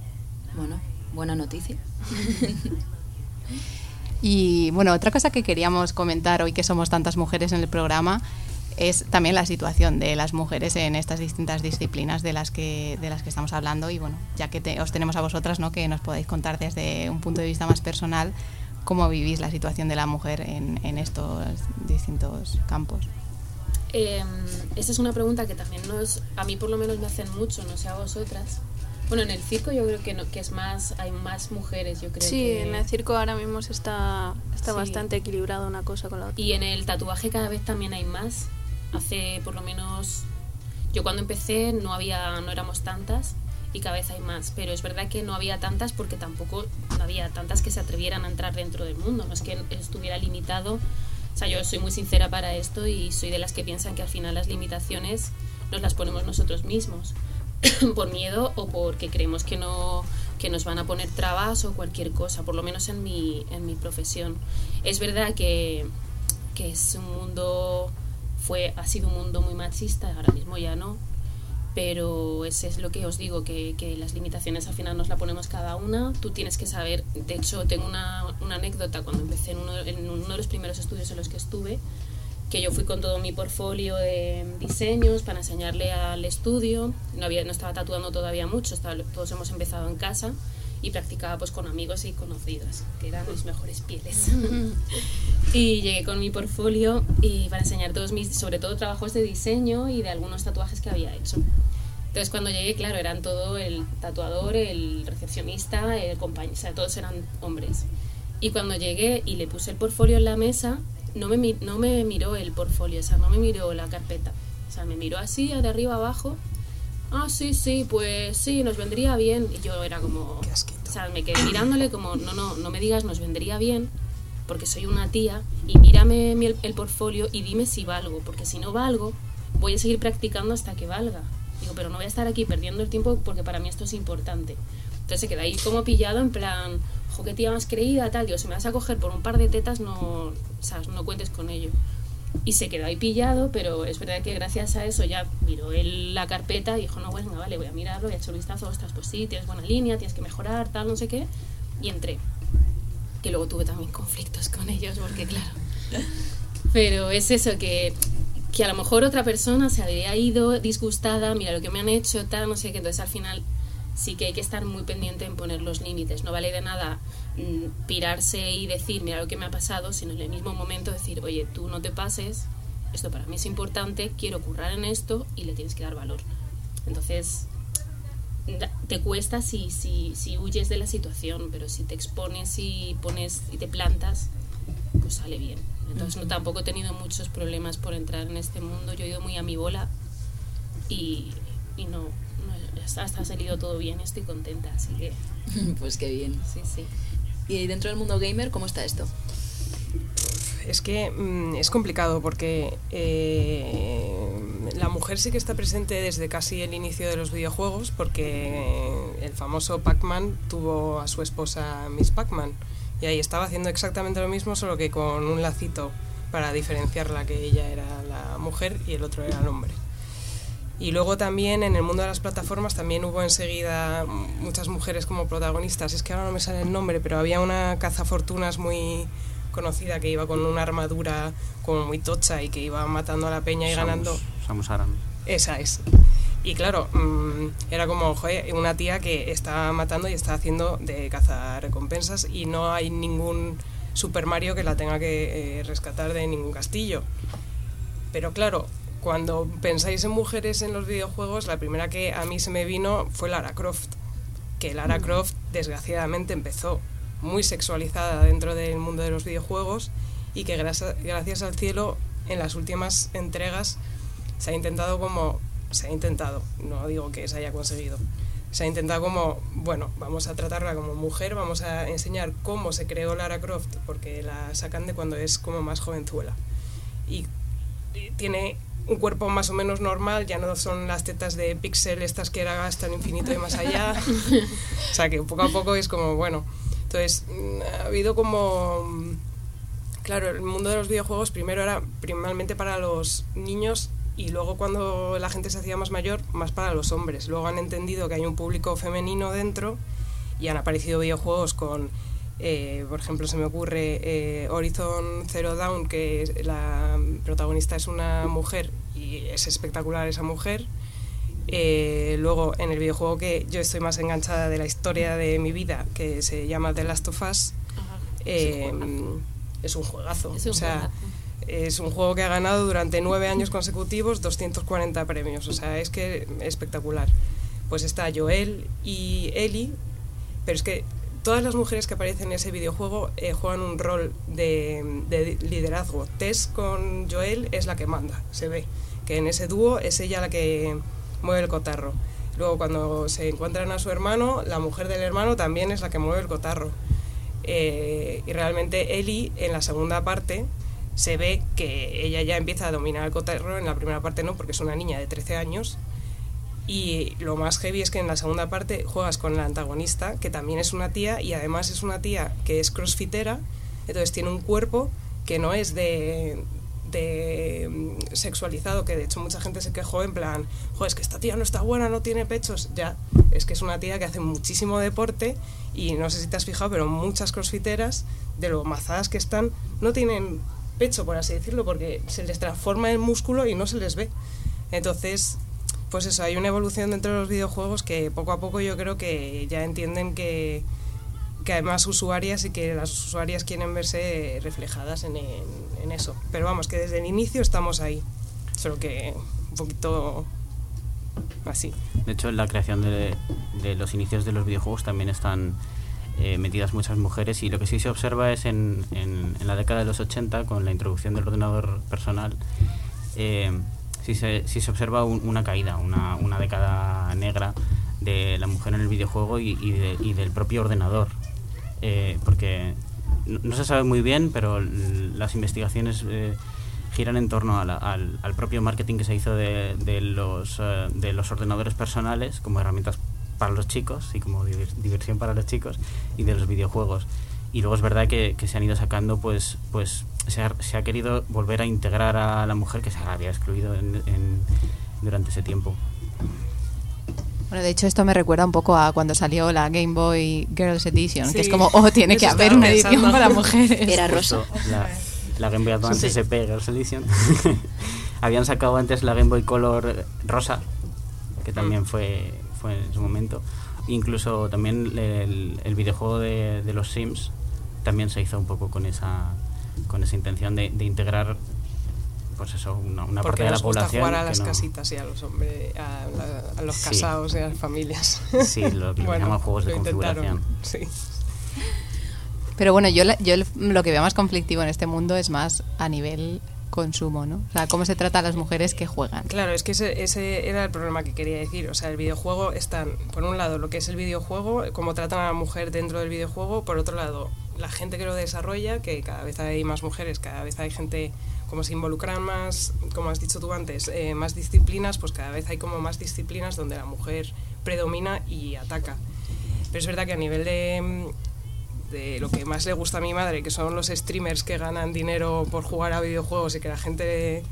Bueno, buena noticia.
Y bueno, otra cosa que queríamos comentar hoy que somos tantas mujeres en el programa es también la situación de las mujeres en estas distintas disciplinas de las que, de las que estamos hablando y bueno, ya que te- os tenemos a vosotras, ¿no? que nos podáis contar desde un punto de vista más personal cómo vivís la situación de la mujer en, en estos distintos campos.
Eh, esta es una pregunta que también nos, a mí por lo menos me hacen mucho, no sé a vosotras. Bueno, en el circo yo creo que, no, que es más, hay más mujeres, yo creo.
Sí,
que-
en el circo ahora mismo se está, está
Sí.
bastante equilibrado una cosa con la otra.
Y en el tatuaje cada vez también hay más. hace por lo menos yo cuando empecé no había no éramos tantas y cada vez hay más, pero es verdad que no había tantas porque tampoco no había tantas que se atrevieran a entrar dentro del mundo, no es que estuviera limitado. O sea, yo soy muy sincera para esto y soy de las que piensan que al final las limitaciones nos las ponemos nosotros mismos por miedo o porque creemos que no que nos van a poner trabas o cualquier cosa, por lo menos en mi, en mi profesión. Es verdad que, que es un mundo, fue, ha sido un mundo muy machista, ahora mismo ya no, pero ese es lo que os digo, que, que, las limitaciones al final nos la ponemos cada una, tú tienes que saber, de hecho tengo una, una anécdota cuando empecé en uno, en uno de los primeros estudios en los que estuve, que yo fui con todo mi portfolio de diseños para enseñarle al estudio. No, había, no estaba tatuando todavía mucho, estaba, todos hemos empezado en casa y practicaba pues con amigos y conocidos, que eran mis mejores pieles. y llegué con mi portfolio y para enseñar todos mis, sobre todo trabajos de diseño y de algunos tatuajes que había hecho. Entonces cuando llegué, claro, eran todo el tatuador, el recepcionista, el compañero, o sea, todos eran hombres. Y cuando llegué y le puse el portfolio en la mesa, no me, no me miró el portfolio, o sea, no me miró la carpeta. O sea, me miró así, de arriba abajo. Ah, sí, sí, pues sí, nos vendría bien. Y yo era como... O sea, me quedé mirándole como, no, no, no me digas, nos vendría bien, porque soy una tía, y mírame el, el portfolio y dime si valgo, porque si no valgo, voy a seguir practicando hasta que valga. Digo, pero no voy a estar aquí perdiendo el tiempo porque para mí esto es importante. Entonces se queda ahí como pillado en plan, ojo, qué tía más creída, tal. Digo, si me vas a coger por un par de tetas, no, sea, no cuentes con ello. Y se quedó ahí pillado, pero es verdad que gracias a eso ya miró él la carpeta y dijo, no, bueno, vale, voy a mirarlo, voy a echar un vistazo, ostras, pues sí, tienes buena línea, tienes que mejorar, tal, no sé qué. Y entré. Que luego tuve también conflictos con ellos, porque claro. Pero es eso, que, que a lo mejor otra persona se habría ido disgustada, mira lo que me han hecho, tal, no sé qué, entonces al final sí que hay que estar muy pendiente en poner los límites. No vale de nada mm, pirarse y decir, mira lo que me ha pasado, sino en el mismo momento decir, oye, tú no te pases, esto para mí es importante, quiero currar en esto y le tienes que dar valor. Entonces, te cuesta si, si, si huyes de la situación, pero si te expones y pones y te plantas, pues sale bien. Entonces, no, tampoco he tenido muchos problemas por entrar en este mundo. Yo he ido muy a mi bola y, y no, hasta ha salido todo bien, estoy contenta, así que...
pues qué bien.
Sí, sí.
¿Y dentro del mundo gamer cómo está esto?
Es que mmm, es complicado porque eh, la mujer sí que está presente desde casi el inicio de los videojuegos porque el famoso Pac-Man tuvo a su esposa Miss Pac-Man y ahí estaba haciendo exactamente lo mismo solo que con un lacito para diferenciarla que ella era la mujer y el otro era el hombre. Y luego también en el mundo de las plataformas también hubo enseguida muchas mujeres como protagonistas. Es que ahora no me sale el nombre, pero había una cazafortunas muy conocida que iba con una armadura como muy tocha y que iba matando a la peña y
Samus,
ganando.
Samus Aran.
Esa es. Y claro, mmm, era como joder, una tía que está matando y está haciendo de cazar recompensas y no hay ningún Super Mario que la tenga que eh, rescatar de ningún castillo. Pero claro, cuando pensáis en mujeres en los videojuegos, la primera que a mí se me vino fue Lara Croft. Que Lara Croft, desgraciadamente, empezó muy sexualizada dentro del mundo de los videojuegos y que gracias, gracias al cielo en las últimas entregas se ha intentado como se ha intentado, no digo que se haya conseguido. Se ha intentado como, bueno, vamos a tratarla como mujer, vamos a enseñar cómo se creó Lara Croft, porque la sacan de cuando es como más jovenzuela. Y tiene un cuerpo más o menos normal, ya no son las tetas de pixel estas que era hasta el infinito y más allá. o sea que poco a poco es como, bueno. Entonces, ha habido como. Claro, el mundo de los videojuegos primero era primeramente para los niños y luego cuando la gente se hacía más mayor, más para los hombres. Luego han entendido que hay un público femenino dentro y han aparecido videojuegos con eh, por ejemplo, se me ocurre eh, Horizon Zero Dawn, que la protagonista es una mujer y es espectacular esa mujer. Eh, luego, en el videojuego que yo estoy más enganchada de la historia de mi vida, que se llama The Last of Us, es un juegazo.
Es un
o sea,
juegazo.
Es un juego que ha ganado durante nueve años consecutivos 240 premios. O sea, es que espectacular. Pues está Joel y Ellie, pero es que todas las mujeres que aparecen en ese videojuego eh, juegan un rol de, de, liderazgo. Tess con Joel es la que manda, se ve. que en ese dúo es ella la que mueve el cotarro. Luego cuando se encuentran a su hermano, la mujer del hermano también es la que mueve el cotarro. Eh, y realmente Ellie en la segunda parte se ve que ella ya empieza a dominar el cotarro, en la primera parte no, porque es una niña de 13 años. Y lo más heavy es que en la segunda parte juegas con la antagonista, que también es una tía, y además es una tía que es crossfitera, entonces tiene un cuerpo que no es de, de mm, sexualizado, que de hecho mucha gente se quejó en plan, joder, es que esta tía no está buena, no tiene pechos. Ya, es que es una tía que hace muchísimo deporte y no sé si te has fijado, pero muchas crossfiteras, de lo mazadas que están, no tienen pecho, por así decirlo, porque se les transforma en músculo y no se les ve. Entonces, pues eso, hay una evolución dentro de los videojuegos que poco a poco yo creo que ya entienden que, que hay más usuarias y que las usuarias quieren verse reflejadas en, en, eso. Pero vamos, que desde el inicio estamos ahí, solo que un poquito así.
De hecho, en la creación de, de los inicios de los videojuegos también están eh, metidas muchas mujeres y lo que sí se observa es en, en, la década de los 80, con la introducción del ordenador personal, eh, sí, se, sí se observa una caída, una, una década negra de la mujer en el videojuego y, y del propio ordenador. Eh, porque no, se sabe muy bien, pero las investigaciones giran en torno al, al, propio marketing que se hizo de, de los, de los ordenadores personales como herramientas para los chicos y como diversión para los chicos y de los videojuegos. Y luego es verdad que, que se han ido sacando, pues, pues se ha, se ha, querido volver a integrar a la mujer que se había excluido en, en, durante ese tiempo.
Bueno, de hecho esto me recuerda un poco a cuando salió la Game Boy Girls Edition, sí, que es como, oh, tiene que haber una edición para mujeres.
Era rosa.
La, la, Game Boy Advance sí. SP Girls Edition. Habían sacado antes la Game Boy Color rosa, que también fue, fue en su momento. Incluso también el, el videojuego de, de, los Sims también se hizo un poco con esa, con esa intención de, de integrar pues eso, una, una parte de la población.
jugar a las no... casitas y a los hombres, a, la, a los sí. casados y a las familias.
Sí, lo que bueno, llaman juegos de configuración.
Sí.
Pero bueno, yo, yo lo que veo más conflictivo en este mundo es más a nivel consumo, ¿no? O sea, cómo se trata a las mujeres que juegan.
Claro, es que ese, era el problema que quería decir. O sea, el videojuego están, por un lado, lo que es el videojuego, cómo tratan a la mujer dentro del videojuego, por otro lado, la gente que lo desarrolla, que cada vez hay más mujeres, cada vez hay gente como se involucran más, como has dicho tú antes, eh, más disciplinas, pues cada vez hay como más disciplinas donde la mujer predomina y ataca. Pero es verdad que a nivel de, de lo que más le gusta a mi madre, que son los streamers que ganan dinero por jugar a videojuegos y que la gente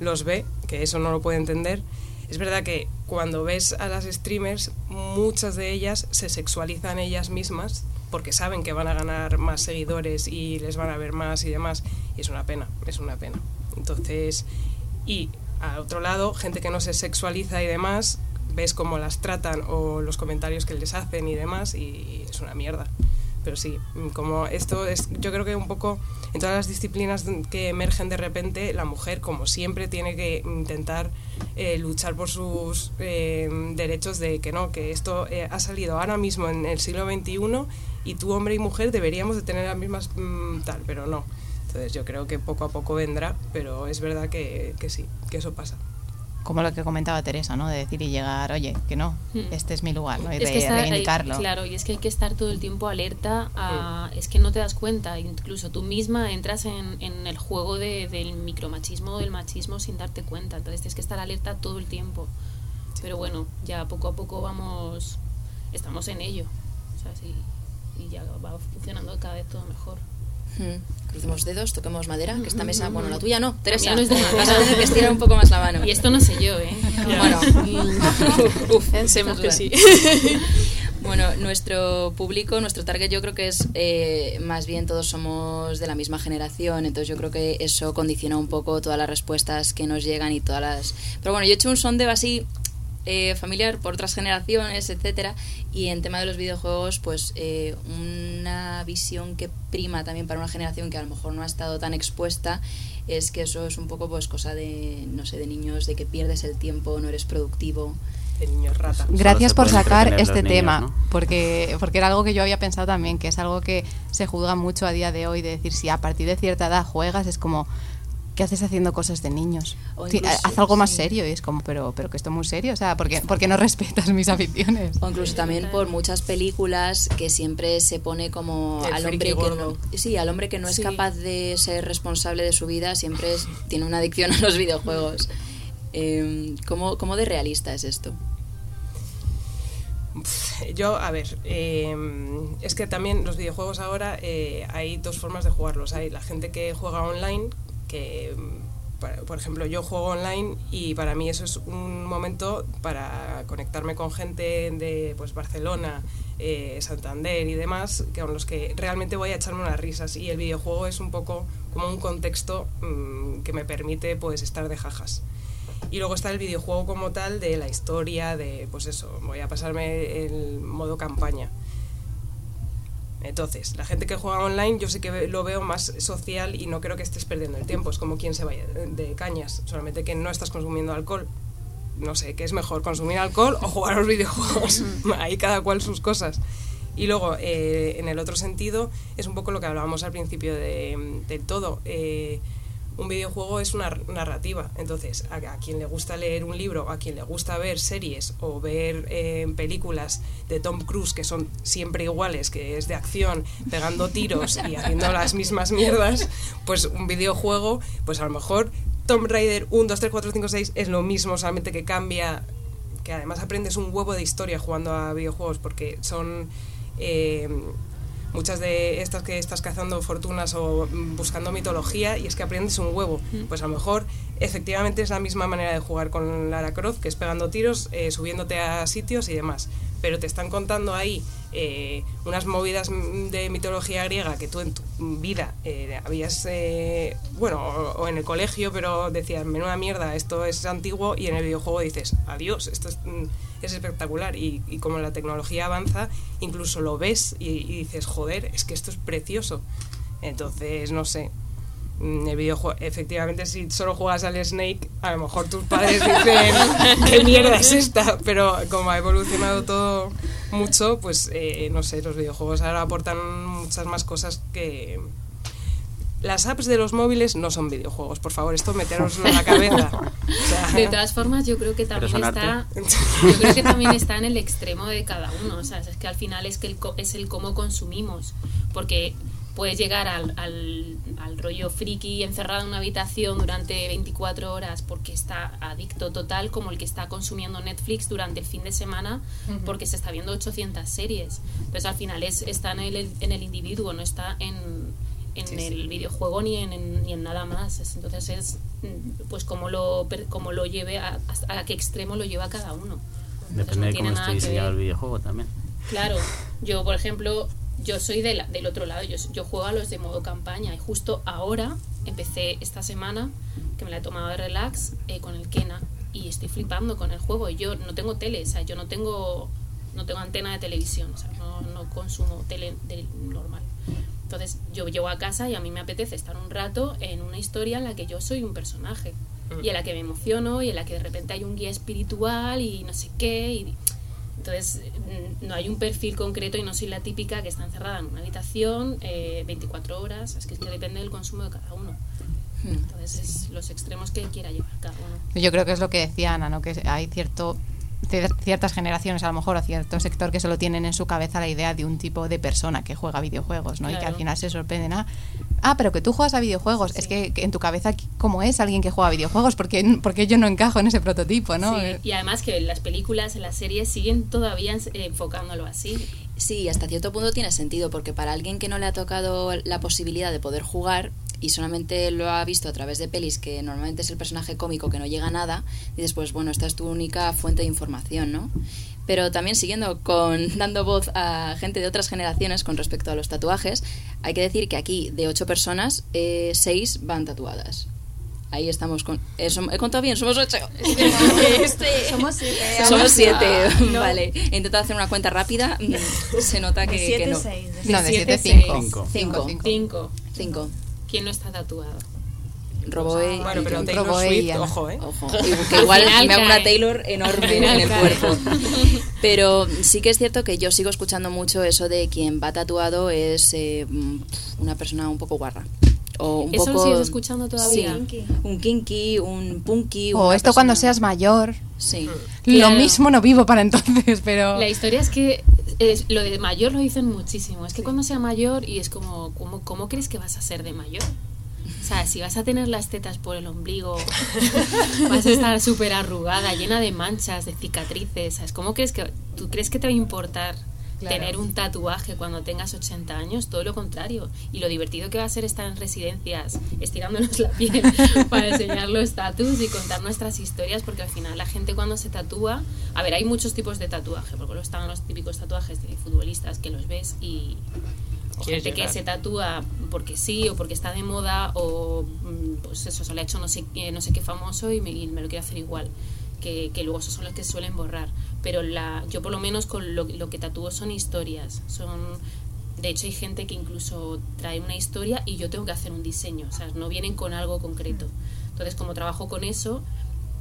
los ve, que eso no lo puede entender, es verdad que cuando ves a las streamers, muchas de ellas se sexualizan ellas mismas porque saben que van a ganar más seguidores y les van a ver más y demás. Y es una pena, es una pena. Entonces, y a otro lado, gente que no se sexualiza y demás, ves cómo las tratan o los comentarios que les hacen y demás, y es una mierda. Pero sí, como esto es, yo creo que un poco en todas las disciplinas que emergen de repente, la mujer, como siempre, tiene que intentar eh, luchar por sus eh, derechos de que no, que esto eh, ha salido ahora mismo en el siglo XXI y tú, hombre y mujer, deberíamos de tener las mismas mmm, tal, pero no. Entonces yo creo que poco a poco vendrá, pero es verdad que, que sí, que eso pasa
como lo que comentaba Teresa, ¿no? De decir y llegar, oye, que no, este es mi lugar, ¿no? Y es que estar, reivindicarlo.
Claro, y es que hay que estar todo el tiempo alerta a... Es que no te das cuenta, incluso tú misma entras en, en el juego de, del micromachismo, del machismo sin darte cuenta, entonces tienes que estar alerta todo el tiempo. Pero bueno, ya poco a poco vamos... Estamos en ello, o sea, sí, y ya va funcionando cada vez todo mejor.
Hmm. Crucemos dedos, toquemos madera, que esta mesa, bueno, la tuya no, Teresa, no vas a tener que estirar un poco más la mano.
Y esto no sé yo, ¿eh?
Bueno,
uf, pensemos que sí.
Bueno, nuestro público, nuestro target, yo creo que es eh, más bien todos somos de la misma generación, entonces yo creo que eso condiciona un poco todas las respuestas que nos llegan y todas las. Pero bueno, yo he hecho un sondeo así eh, familiar por otras generaciones, etcétera, y en tema de los videojuegos, pues eh, una visión que prima también para una generación que a lo mejor no ha estado tan expuesta es que eso es un poco pues cosa de no sé de niños de que pierdes el tiempo, no eres productivo.
De niños rata.
Gracias por sacar este niños, tema, ¿no? porque, porque era algo que yo había pensado también, que es algo que se juzga mucho a día de hoy, de decir si a partir de cierta edad juegas, es como ¿qué haces haciendo cosas de niños? Sí,
incluso-
haz algo más
sí.
serio. Y es como, pero, pero que esto es muy serio. O sea, ¿por qué, por qué no respetas mis aficiones?
O incluso también por muchas películas que siempre se pone como
El
al hombre que no, sí, al hombre que no es capaz de ser responsable de su vida, siempre es- tiene una adicción a los videojuegos. Eh, ¿cómo, cómo de realista es esto?
Yo, a ver, eh, es que también los videojuegos ahora eh, hay dos formas de jugarlos. Hay la gente que juega online, que, mm, por ejemplo, yo juego online y para mí eso es un momento para conectarme con gente de pues, Barcelona, eh, Santander y demás, con los que realmente voy a echarme unas risas. Y el videojuego es un poco como un contexto mm, que me permite pues estar de jajas. Y luego está el videojuego como tal de la historia, de pues eso, voy a pasarme el modo campaña. Entonces, la gente que juega online yo sí que lo veo más social y no creo que estés perdiendo el tiempo. Es como quien se vaya de, cañas, solamente que no estás consumiendo alcohol. No sé, ¿qué es mejor, consumir alcohol o jugar a los videojuegos? Ahí cada cual sus cosas. Y luego, eh, en el otro sentido, es un poco lo que hablábamos al principio de, todo. Eh, un videojuego es una narrativa. Entonces, a, a quien le gusta leer un libro, a quien le gusta ver series o ver eh, películas de Tom Cruise que son siempre iguales, que es de acción, pegando tiros y haciendo las mismas mierdas, pues un videojuego, pues a lo mejor Tomb Raider 1, 2, 3, 4, 5, 6 es lo mismo, solamente que cambia, que además aprendes un huevo de historia jugando a videojuegos porque son... eh, muchas de estas que estás cazando fortunas o mm, buscando mitología y es que aprendes un huevo. Pues a lo mejor efectivamente es la misma manera de jugar con Lara Croft, que es pegando tiros, eh, subiéndote a sitios y demás. Pero te están contando ahí eh, unas movidas mm, de mitología griega que tú en tu vida eh, habías, eh, bueno, o, o en el colegio, pero decías, menuda mierda, esto es antiguo, y en el videojuego dices, adiós, esto es, mm, es espectacular. Y, y como la tecnología avanza, incluso lo ves y, y dices, joder, es que esto es precioso. Entonces, no sé. mm, El videojuego, efectivamente, si solo juegas al Snake, a lo mejor tus padres dicen, ¿qué mierda es esta? Pero como ha evolucionado todo mucho, pues eh, no sé, los videojuegos ahora aportan muchas más cosas que. Las apps de los móviles no son videojuegos, por favor, esto meteroslo en la cabeza. O sea,
De todas formas, yo creo que también está,
arte.
yo creo que también está en el extremo de cada uno. O sea, es que al final es que el, co- es el cómo consumimos, porque puedes llegar al, al, al rollo friki encerrado en una habitación durante 24 horas porque está adicto total, como el que está consumiendo Netflix durante el fin de semana porque se está viendo 800 series. Entonces, al final es, está en el, en el individuo, no está en, en el videojuego ni en, ni en nada más. Es- Entonces es mm, pues como lo, como lo lleve, a, a- qué extremo lo lleva cada uno. Entonces,
Depende
no
de cómo esté diseñado el videojuego también.
Claro, yo por ejemplo, yo soy de la- del otro lado, yo, yo juego a los de modo campaña y justo ahora empecé esta semana, que me la he tomado de relax, eh, con el Kena y estoy flipando con el juego. Y yo no tengo tele, o sea, yo no tengo, no tengo antena de televisión, o sea, no, no consumo tele de- normal. Entonces yo llego a casa y a mí me apetece estar un rato en una historia en la que yo soy un personaje y en la que me emociono y en la que de repente hay un guía espiritual y no sé qué. Y, entonces, mm, no hay un perfil concreto y no soy la típica que está encerrada en una habitación eh, 24 horas. Es que, es que depende del consumo de cada uno.
Hmm.
Entonces, es los extremos que quiera llevar cada uno.
Yo creo que es lo que decía Ana, ¿no? que hay cierto cier- ciertas generaciones a lo mejor o cierto sector que solo tienen en su cabeza la idea de un tipo de persona que juega videojuegos, ¿no? Y que al final se sorprenden a ah, pero que tú juegas a videojuegos, es que, que en tu cabeza cómo es alguien que juega a videojuegos, porque porque yo no encajo en ese prototipo, ¿no?
Sí, y además que las películas, en las series, siguen todavía enfocándolo así.
Sí, hasta cierto punto tiene sentido, porque para alguien que no le ha tocado la posibilidad de poder jugar y solamente lo ha visto a través de pelis, que normalmente es el personaje cómico que no llega a nada, dices, pues bueno, esta es tu única fuente de información, ¿no? Pero también siguiendo con dando voz a gente de otras generaciones con respecto a los tatuajes, hay que decir que aquí de ocho personas, eh, seis van tatuadas. Ahí estamos con... eh, he contado bien, somos ocho.
Somos siete.
Somos siete,
No.
vale. He intentado hacer una cuenta rápida, mm, se nota que,
De siete,
que no.
seis. De
no, de
siete,
7 5.
Cinco.
Cinco.
Cinco.
Cinco.
¿Quién no está tatuado?
Roboe.
Bueno, pero Taylor
Roboe y
Swift,
Ana.
ojo, ¿eh?
Ojo. Que igual me hago una. Taylor enorme en el cuerpo. Pero sí que es cierto que yo sigo escuchando mucho eso de quien va tatuado es eh, mm, una persona un poco guarra. O un
¿Eso
poco...
lo sigues escuchando todavía?
Sí, un kinky, un punky...
O esto cuando seas mayor.
Sí.
Lo mismo no vivo para entonces, pero...
La historia es que es- lo de mayor lo dicen muchísimo. Es que cuando sea mayor y es como, ¿cómo, ¿cómo crees que vas a ser de mayor? O sea, si vas a tener las tetas por el ombligo, vas a estar súper arrugada, llena de manchas, de cicatrices. ¿sabes? ¿Cómo crees que tú crees que te va a importar
Claro.
tener un tatuaje cuando tengas 80 años? Todo lo contrario. Y lo divertido que va a ser estar en residencias estirándonos la piel para enseñar los tatus y contar nuestras historias, porque al final la gente cuando se tatúa, a ver, hay muchos tipos de tatuaje, porque luego están los típicos tatuajes de futbolistas que los ves y o gente que se tatúa porque sí o porque está de moda o mm, pues eso, se le ha hecho no sé, qué- no sé qué famoso y me, y me lo quiero hacer igual. Que, que luego esos son los que suelen borrar. Pero la, yo por lo menos con lo, lo que tatúo son historias. Son, de hecho hay gente que incluso trae una historia y yo tengo que hacer un diseño. O sea, no vienen con algo concreto. Entonces como trabajo con eso,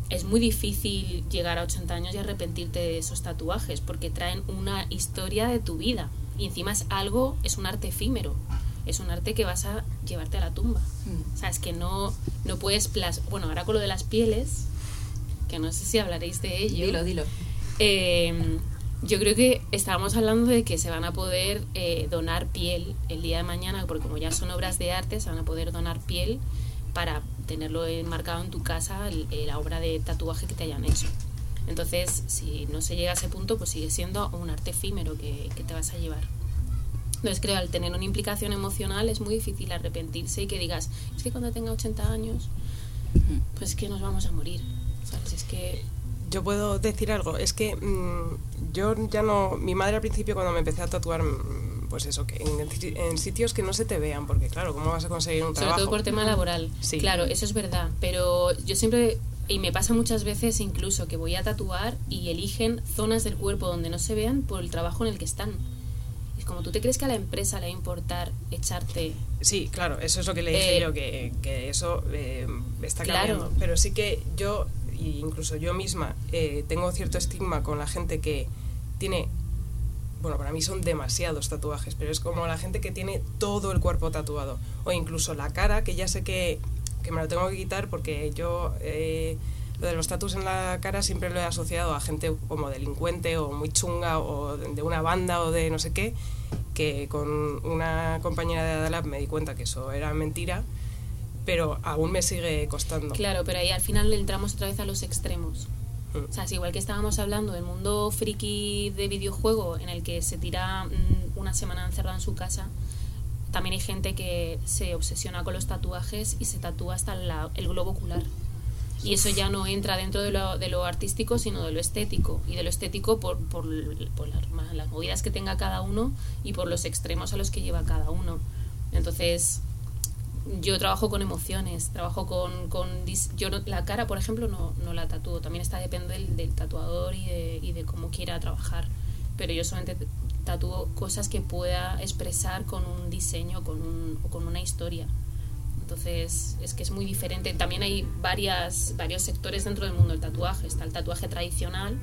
es muy difícil llegar a 80 años y arrepentirte de esos tatuajes porque traen una historia de tu vida y encima es algo, es un arte efímero, es un arte que vas a llevarte a la tumba.
Mm.
O sea, es que no, no puedes plas Bueno, ahora con lo de las pieles, que no sé si hablaréis de ello.
Dilo, dilo.
Eh, yo creo que estábamos hablando de que se van a poder eh, donar piel el día de mañana, porque como ya son obras de arte, se van a poder donar piel para tenerlo enmarcado en tu casa, el- eh, la obra de tatuaje que te hayan hecho. Entonces, si no se llega a ese punto, pues sigue siendo un arte efímero que, que te vas a llevar. Entonces creo al tener una implicación emocional es muy difícil arrepentirse y que digas, es que cuando tenga 80 años, pues que nos vamos a morir. ¿Sabes? Es que
Yo puedo decir algo, es que mm, yo ya no, mi madre al principio cuando me empecé a tatuar, mm, pues eso, que en, en sitios que no se te vean, porque claro, ¿cómo vas a conseguir un
Sobre
trabajo?
todo por tema laboral.
Sí.
Claro, eso es verdad. Pero yo siempre, y me pasa muchas veces incluso, que voy a tatuar y eligen zonas del cuerpo donde no se vean por el trabajo en el que están. Es como tú te crees que a la empresa le va a importar echarte.
Sí, claro, eso es lo que le dije
Eh,
yo, que, que eso eh, está
Claro.
cambiando. Pero sí que yo, y incluso yo misma, eh, tengo cierto estigma con la gente que tiene, bueno, para mí son demasiados tatuajes, pero es como la gente que tiene todo el cuerpo tatuado, o incluso la cara, que ya sé que, que me lo tengo que quitar porque yo... eh, lo de los tatus en la cara siempre lo he asociado a gente como delincuente o muy chunga o de una banda o de no sé qué, que con una compañera de Adalab me di cuenta que eso era mentira, pero aún me sigue costando.
Claro, pero ahí al final entramos otra vez a los extremos.
Mm.
O sea, es igual que estábamos hablando del mundo friki de videojuego en el que se tira mm, una semana encerrado en su casa, también hay gente que se obsesiona con los tatuajes y se tatúa hasta la- el globo ocular. Y eso ya no entra dentro de lo, de lo artístico, sino de lo estético. Y de lo estético por, por, por las, las movidas que tenga cada uno y por los extremos a los que lleva cada uno. Entonces, yo trabajo con emociones, trabajo con... con yo no- la cara, por ejemplo, no, no la tatúo. También está depende del, del tatuador y de, y de cómo quiera trabajar. Pero yo solamente tatúo cosas que pueda expresar con un diseño con un, o con una historia. Entonces, es que es muy diferente. También hay varias, varios sectores dentro del mundo del tatuaje. Está el tatuaje tradicional,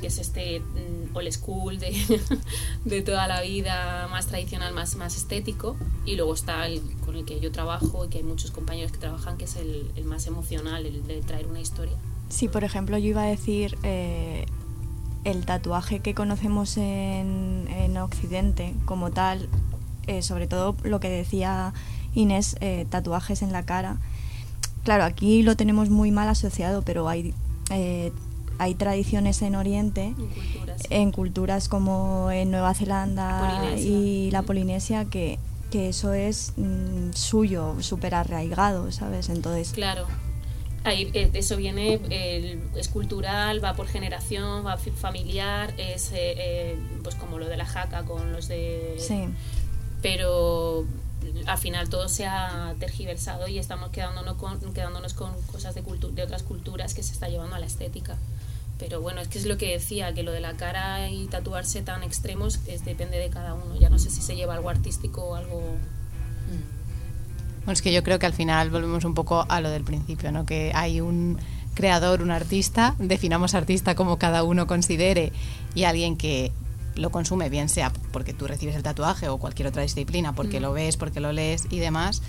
que es este mm, old school de, de toda la vida, más tradicional, más, más estético. Y luego está el con el que yo trabajo y que hay muchos compañeros que trabajan, que es el, el más emocional, el de traer una historia.
Sí, por ejemplo, yo iba a decir eh, el tatuaje que conocemos en, en Occidente como tal, eh, sobre todo lo que decía Inés, eh, tatuajes en la cara. Claro, aquí lo tenemos muy mal asociado, pero hay, eh, hay tradiciones en Oriente,
En culturas.
en culturas como en Nueva Zelanda
Polinesia.
y la Polinesia, que, que eso es mm, suyo, súper arraigado, ¿sabes? Entonces,
Claro. Ahí, eh, eso viene, es cultural, va por generación, va familiar, es eh, eh, pues como lo de la jaca con los de...
sí.
Pero al final todo se ha tergiversado y estamos quedándonos con, quedándonos con cosas de, cultu- de otras culturas que se está llevando a la estética. Pero bueno, es que es lo que decía, que lo de la cara y tatuarse tan extremos es, depende de cada uno. Ya no sé si se lleva algo artístico o algo...
Bueno, es que yo creo que al final volvemos un poco a lo del principio, ¿no? Que hay un creador, un artista, definamos artista como cada uno considere, y alguien que lo consume, bien sea porque tú recibes el tatuaje o cualquier otra disciplina, porque
Mm.
lo ves, porque lo lees y demás.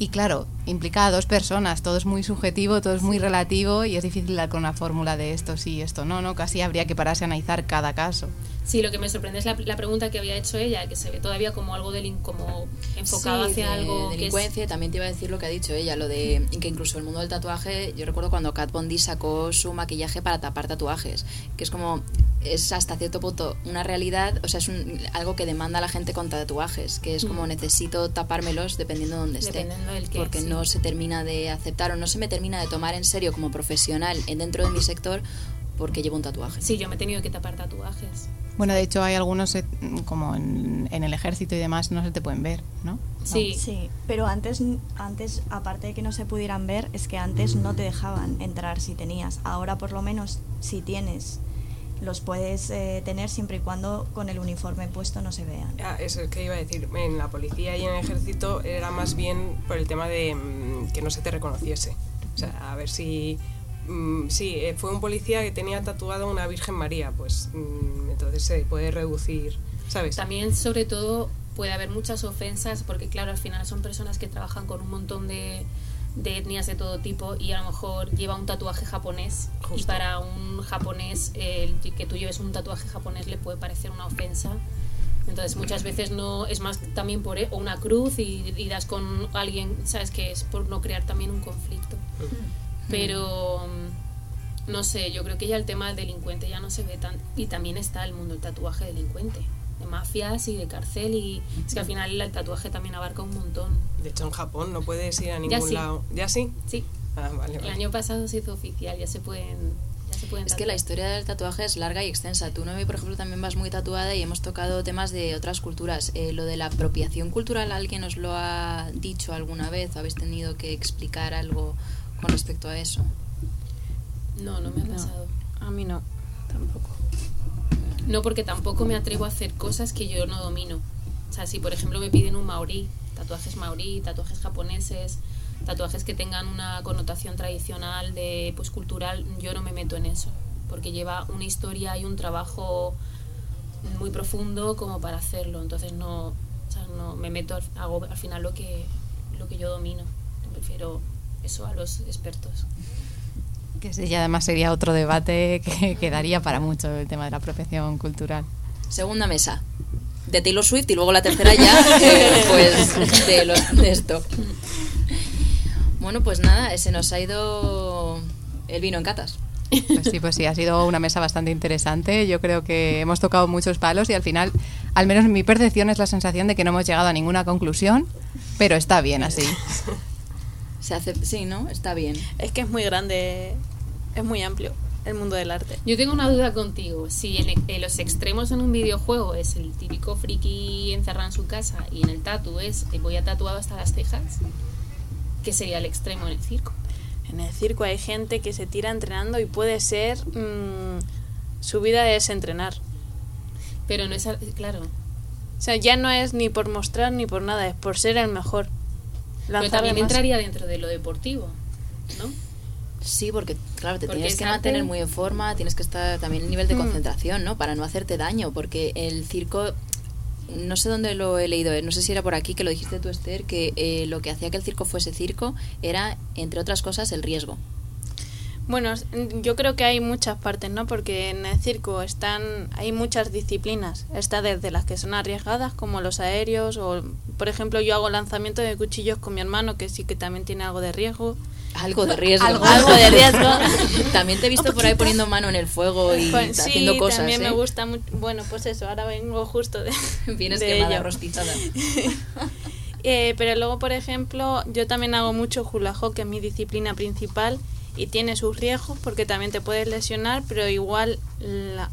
Y claro, implica a dos personas, todo es muy subjetivo, todo es muy relativo y es difícil dar con una fórmula de esto sí, esto no, ¿no? Casi habría que pararse a analizar cada caso.
Sí, lo que me sorprende es la, la, pregunta que había hecho ella, que se ve todavía como algo del como enfocado
sí,
hacia
de,
algo
delincuencia.
Que
También te iba a decir lo que ha dicho ella, lo de que incluso el mundo del tatuaje, yo recuerdo cuando Kat Von D sacó su maquillaje para tapar tatuajes, que es como es hasta cierto punto una realidad, o sea, es un, algo que demanda a la gente con tatuajes, que es como mm. necesito tapármelos dependiendo de dónde esté,
dependiendo del que,
porque
sí.
no se termina de aceptar o no se me termina de tomar en serio como profesional dentro de mi sector porque llevo un tatuaje.
Sí, yo me he tenido que tapar tatuajes.
Bueno, de hecho hay algunos eh, como en, en, el ejército y demás no se te pueden ver, ¿no?
Sí.
No. Sí, pero antes, antes, aparte de que no se pudieran ver, es que antes no te dejaban entrar si tenías. Ahora por lo menos si tienes los puedes eh, tener siempre y cuando con el uniforme puesto no se vean.
Ah, eso es que iba a decir. En la policía y en el ejército era más bien por el tema de mmm, que no se te reconociese. O sea, a ver si Mm, sí, eh, fue un policía que tenía tatuado una Virgen María, pues mm, entonces se puede reducir, ¿sabes?
También, sobre todo, puede haber muchas ofensas, porque claro, al final son personas que trabajan con un montón de, de etnias de todo tipo y a lo mejor lleva un tatuaje japonés Justo. y para un japonés el que tú lleves un tatuaje japonés le puede parecer una ofensa. Entonces muchas veces no es más también por o una cruz y, y das con alguien, sabes que es por no crear también un conflicto. Pero no sé, yo creo que ya el tema del delincuente ya no se ve tan y también está el mundo del tatuaje delincuente de mafias y de cárcel y es que al final el tatuaje también abarca un montón.
De hecho en Japón no puedes ir a ningún
ya sí.
lado. ¿Ya sí?
Sí.
Ah, vale,
el año pasado se hizo oficial, ya se pueden ya se pueden
Es que la historia del tatuaje es larga y extensa. Tú, Noemi, por ejemplo, también vas muy tatuada y hemos tocado temas de otras culturas. Eh, lo de la apropiación cultural, ¿alguien os lo ha dicho alguna vez? ¿Habéis tenido que explicar algo con respecto a eso?
No, no me ha pasado.
No, a mí no, tampoco.
No, porque tampoco me atrevo a hacer cosas que yo no domino. O sea, si por ejemplo me piden un maorí, tatuajes maorí, tatuajes japoneses, tatuajes que tengan una connotación tradicional, de pues cultural, yo no me meto en eso, porque lleva una historia y un trabajo muy profundo como para hacerlo. Entonces no, o sea, no me meto, hago al final lo que lo que yo domino. Prefiero eso a los expertos.
Que sí, y además sería otro debate que quedaría para mucho el tema de la apropiación cultural.
Segunda mesa. De Taylor Swift y luego la tercera ya, eh, pues de, lo, de esto. Bueno, pues nada, se nos ha ido el vino en catas.
Pues sí, pues sí, ha sido una mesa bastante interesante. Yo creo que hemos tocado muchos palos y al final, al menos mi percepción es la sensación de que no hemos llegado a ninguna conclusión, pero está bien así.
Se hace, sí, ¿no? Está bien.
Es que es muy grande, es muy amplio el mundo del arte.
Yo tengo una duda contigo. Si en, en, los extremos en un videojuego es el típico friki encerrado en su casa y en el tatu es voy a tatuado hasta las cejas, ¿qué sería el extremo en el circo?
En el circo hay gente que se tira entrenando y puede ser mmm, su vida es entrenar.
Pero no es, claro.
O sea, ya no es ni por mostrar ni por nada, es por ser el mejor.
Pero también más. entraría dentro de lo deportivo, ¿no?
Sí, porque claro, te porque tienes que mantener muy en forma, tienes que estar también en nivel de mm. concentración, ¿no? Para no hacerte daño, porque el circo, no sé dónde lo he leído, no sé si era por aquí que lo dijiste tú, Esther, que eh, lo que hacía que el circo fuese circo era, entre otras cosas, el riesgo.
Bueno, yo creo que hay muchas partes, ¿no? Porque en el circo están, hay muchas disciplinas. Está desde las que son arriesgadas, como los aéreos, o por ejemplo yo hago lanzamiento de cuchillos con mi hermano, que sí que también tiene algo de riesgo.
Algo de riesgo.
algo, algo de riesgo.
también te he visto por ahí poniendo mano en el fuego y
pues,
haciendo
sí,
cosas.
también
¿eh?
me gusta mucho. Bueno, pues eso, ahora vengo justo de.
Vienes
de
quemada,
ello.
rostizada.
eh, pero luego, por ejemplo, yo también hago mucho hula hoop, que es mi disciplina principal y tiene sus riesgos porque también te puedes lesionar, pero igual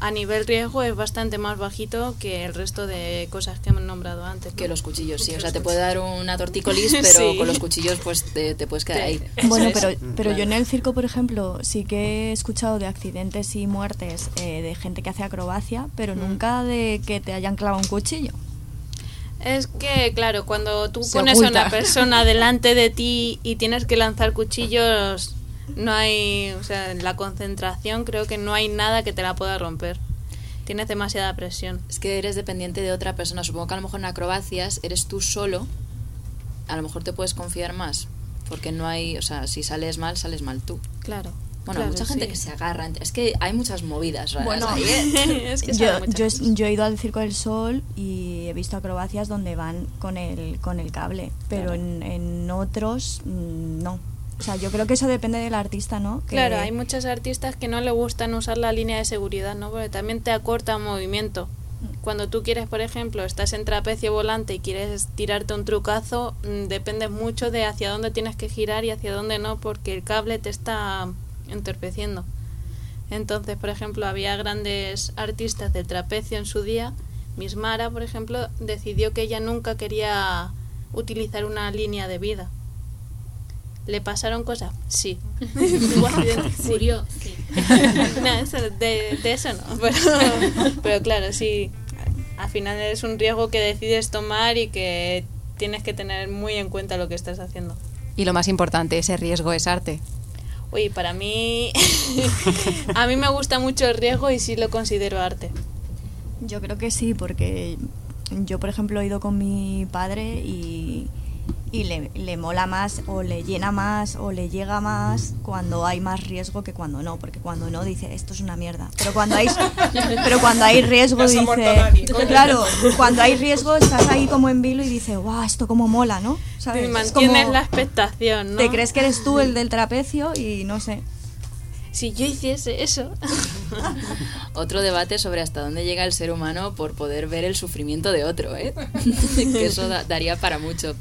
a nivel riesgo es bastante más bajito que el resto de cosas que hemos nombrado antes. ¿no?
Que los cuchillos, sí. O sea, te puede dar una tortícolis, pero sí. con los cuchillos pues te, te puedes quedar ahí.
Bueno, pero, pero yo en el circo, por ejemplo, sí que he escuchado de accidentes y muertes eh, de gente que hace acrobacia, pero mm. nunca de que te hayan clavado un cuchillo.
Es que, claro, cuando tú
Se
pones
oculta.
a una persona delante de ti y tienes que lanzar cuchillos, no hay, o sea, en la concentración creo que no hay nada que te la pueda romper. Tienes demasiada presión.
Es que eres dependiente de otra persona. Supongo que a lo mejor en acrobacias eres tú solo a lo mejor te puedes confiar más, porque no hay, o sea, si sales mal, sales mal tú.
Claro.
Bueno, hay
claro,
mucha gente
sí.
que se agarra. Es que hay muchas movidas raras
Bueno,
ahí, ¿eh?
es que
Yo, yo, yo he ido al Circo del Sol y he visto acrobacias donde van con el, con el cable, pero en, en otros mm, no. O sea, yo creo que eso depende del artista, ¿no?
Claro, hay muchos artistas que no le gustan usar la línea de seguridad, ¿no? Porque también te acorta movimiento. Cuando tú quieres, por ejemplo, estás en trapecio volante y quieres tirarte un trucazo, mm, depende mucho de hacia dónde tienes que girar y hacia dónde no, porque el cable te está entorpeciendo. Entonces, por ejemplo, había grandes artistas del trapecio en su día. Miss Mara, por ejemplo, decidió que ella nunca quería utilizar una línea de vida. ¿Le pasaron cosas? Sí. Hubo accidentes, sí.
Murió, sí.
no, eso, de, de eso no. Pero, pero claro, sí. Al final es un riesgo que decides tomar y que tienes que tener muy en cuenta lo que estás haciendo.
Y lo más importante, ese riesgo es arte.
Uy, para mí. a mí me gusta mucho el riesgo y sí lo considero arte.
Yo creo que sí, porque yo, por ejemplo, he ido con mi padre y, y le, le mola más o le llena más o le llega más cuando hay más riesgo que cuando no, porque cuando no dice esto es una mierda. Pero cuando hay, pero cuando hay riesgo
No
dice, claro, cuando hay riesgo estás ahí como en vilo y dices, guau, esto como mola, ¿no? ¿Sabes?
Mantienes
como-
la expectación, ¿no?
Te crees que eres tú el del trapecio y no sé.
Si yo hiciese eso.
Otro debate sobre hasta dónde llega el ser humano por poder ver el sufrimiento de otro, ¿eh? que eso da- daría para mucho.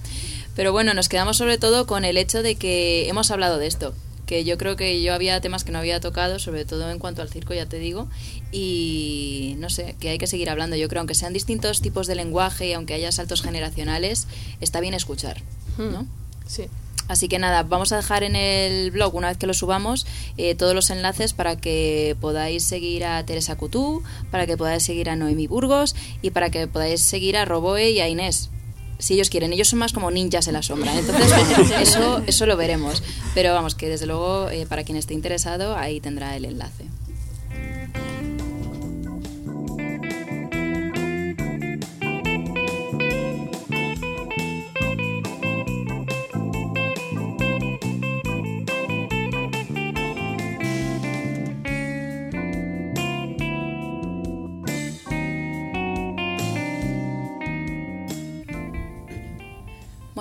Pero bueno, nos quedamos sobre todo con el hecho de que hemos hablado de esto, que yo creo que yo había temas que no había tocado, sobre todo en cuanto al circo, ya te digo, y no sé, que hay que seguir hablando. Yo creo, aunque sean distintos tipos de lenguaje y aunque haya saltos generacionales, está bien escuchar, ¿no?
Sí.
Así que nada, vamos a dejar en el blog, una vez que lo subamos, eh, todos los enlaces para que podáis seguir a Teresa Cutú, para que podáis seguir a Noemi Burgos y para que podáis seguir a Roboe y a Inés. Si ellos quieren, ellos son más como ninjas en la sombra. Entonces, bueno, eso, eso lo veremos. Pero vamos, que desde luego, eh, para quien esté interesado, ahí tendrá el enlace.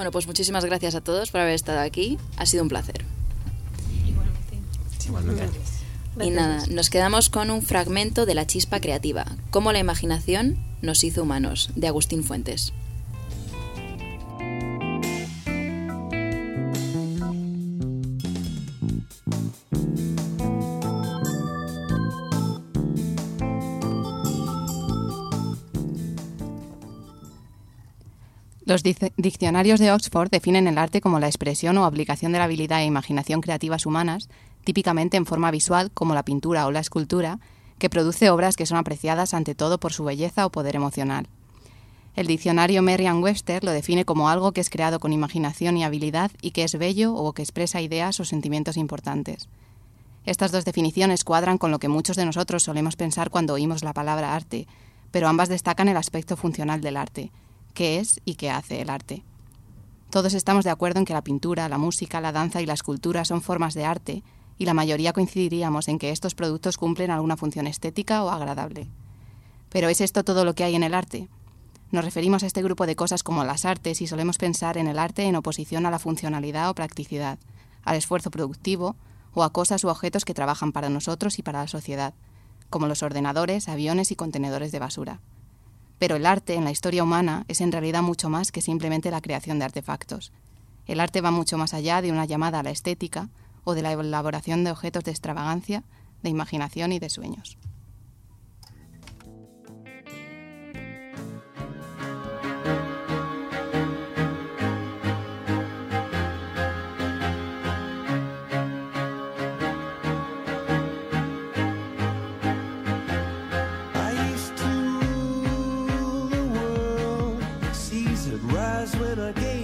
Bueno, pues muchísimas gracias a todos por haber estado aquí. Ha sido un placer.
Igualmente.
Y nada, nos quedamos con un fragmento de La chispa creativa, cómo la imaginación nos hizo humanos, de Agustín Fuentes.
Los dic- diccionarios de Oxford definen el arte como la expresión o aplicación de la habilidad e imaginación creativas humanas, típicamente en forma visual como la pintura o la escultura, que produce obras que son apreciadas ante todo por su belleza o poder emocional. El diccionario Merriam-Webster lo define como algo que es creado con imaginación y habilidad y que es bello o que expresa ideas o sentimientos importantes. Estas dos definiciones cuadran con lo que muchos de nosotros solemos pensar cuando oímos la palabra arte, pero ambas destacan el aspecto funcional del arte, qué es y qué hace el arte. Todos estamos de acuerdo en que la pintura, la música, la danza y la escultura son formas de arte, y la mayoría coincidiríamos en que estos productos cumplen alguna función estética o agradable. Pero ¿es esto todo lo que hay en el arte? Nos referimos a este grupo de cosas como las artes y solemos pensar en el arte en oposición a la funcionalidad o practicidad, al esfuerzo productivo o a cosas u objetos que trabajan para nosotros y para la sociedad, como los ordenadores, aviones y contenedores de basura. Pero el arte en la historia humana es en realidad mucho más que simplemente la creación de artefactos. El arte va mucho más allá de una llamada a la estética o de la elaboración de objetos de extravagancia, de imaginación y de sueños.
again.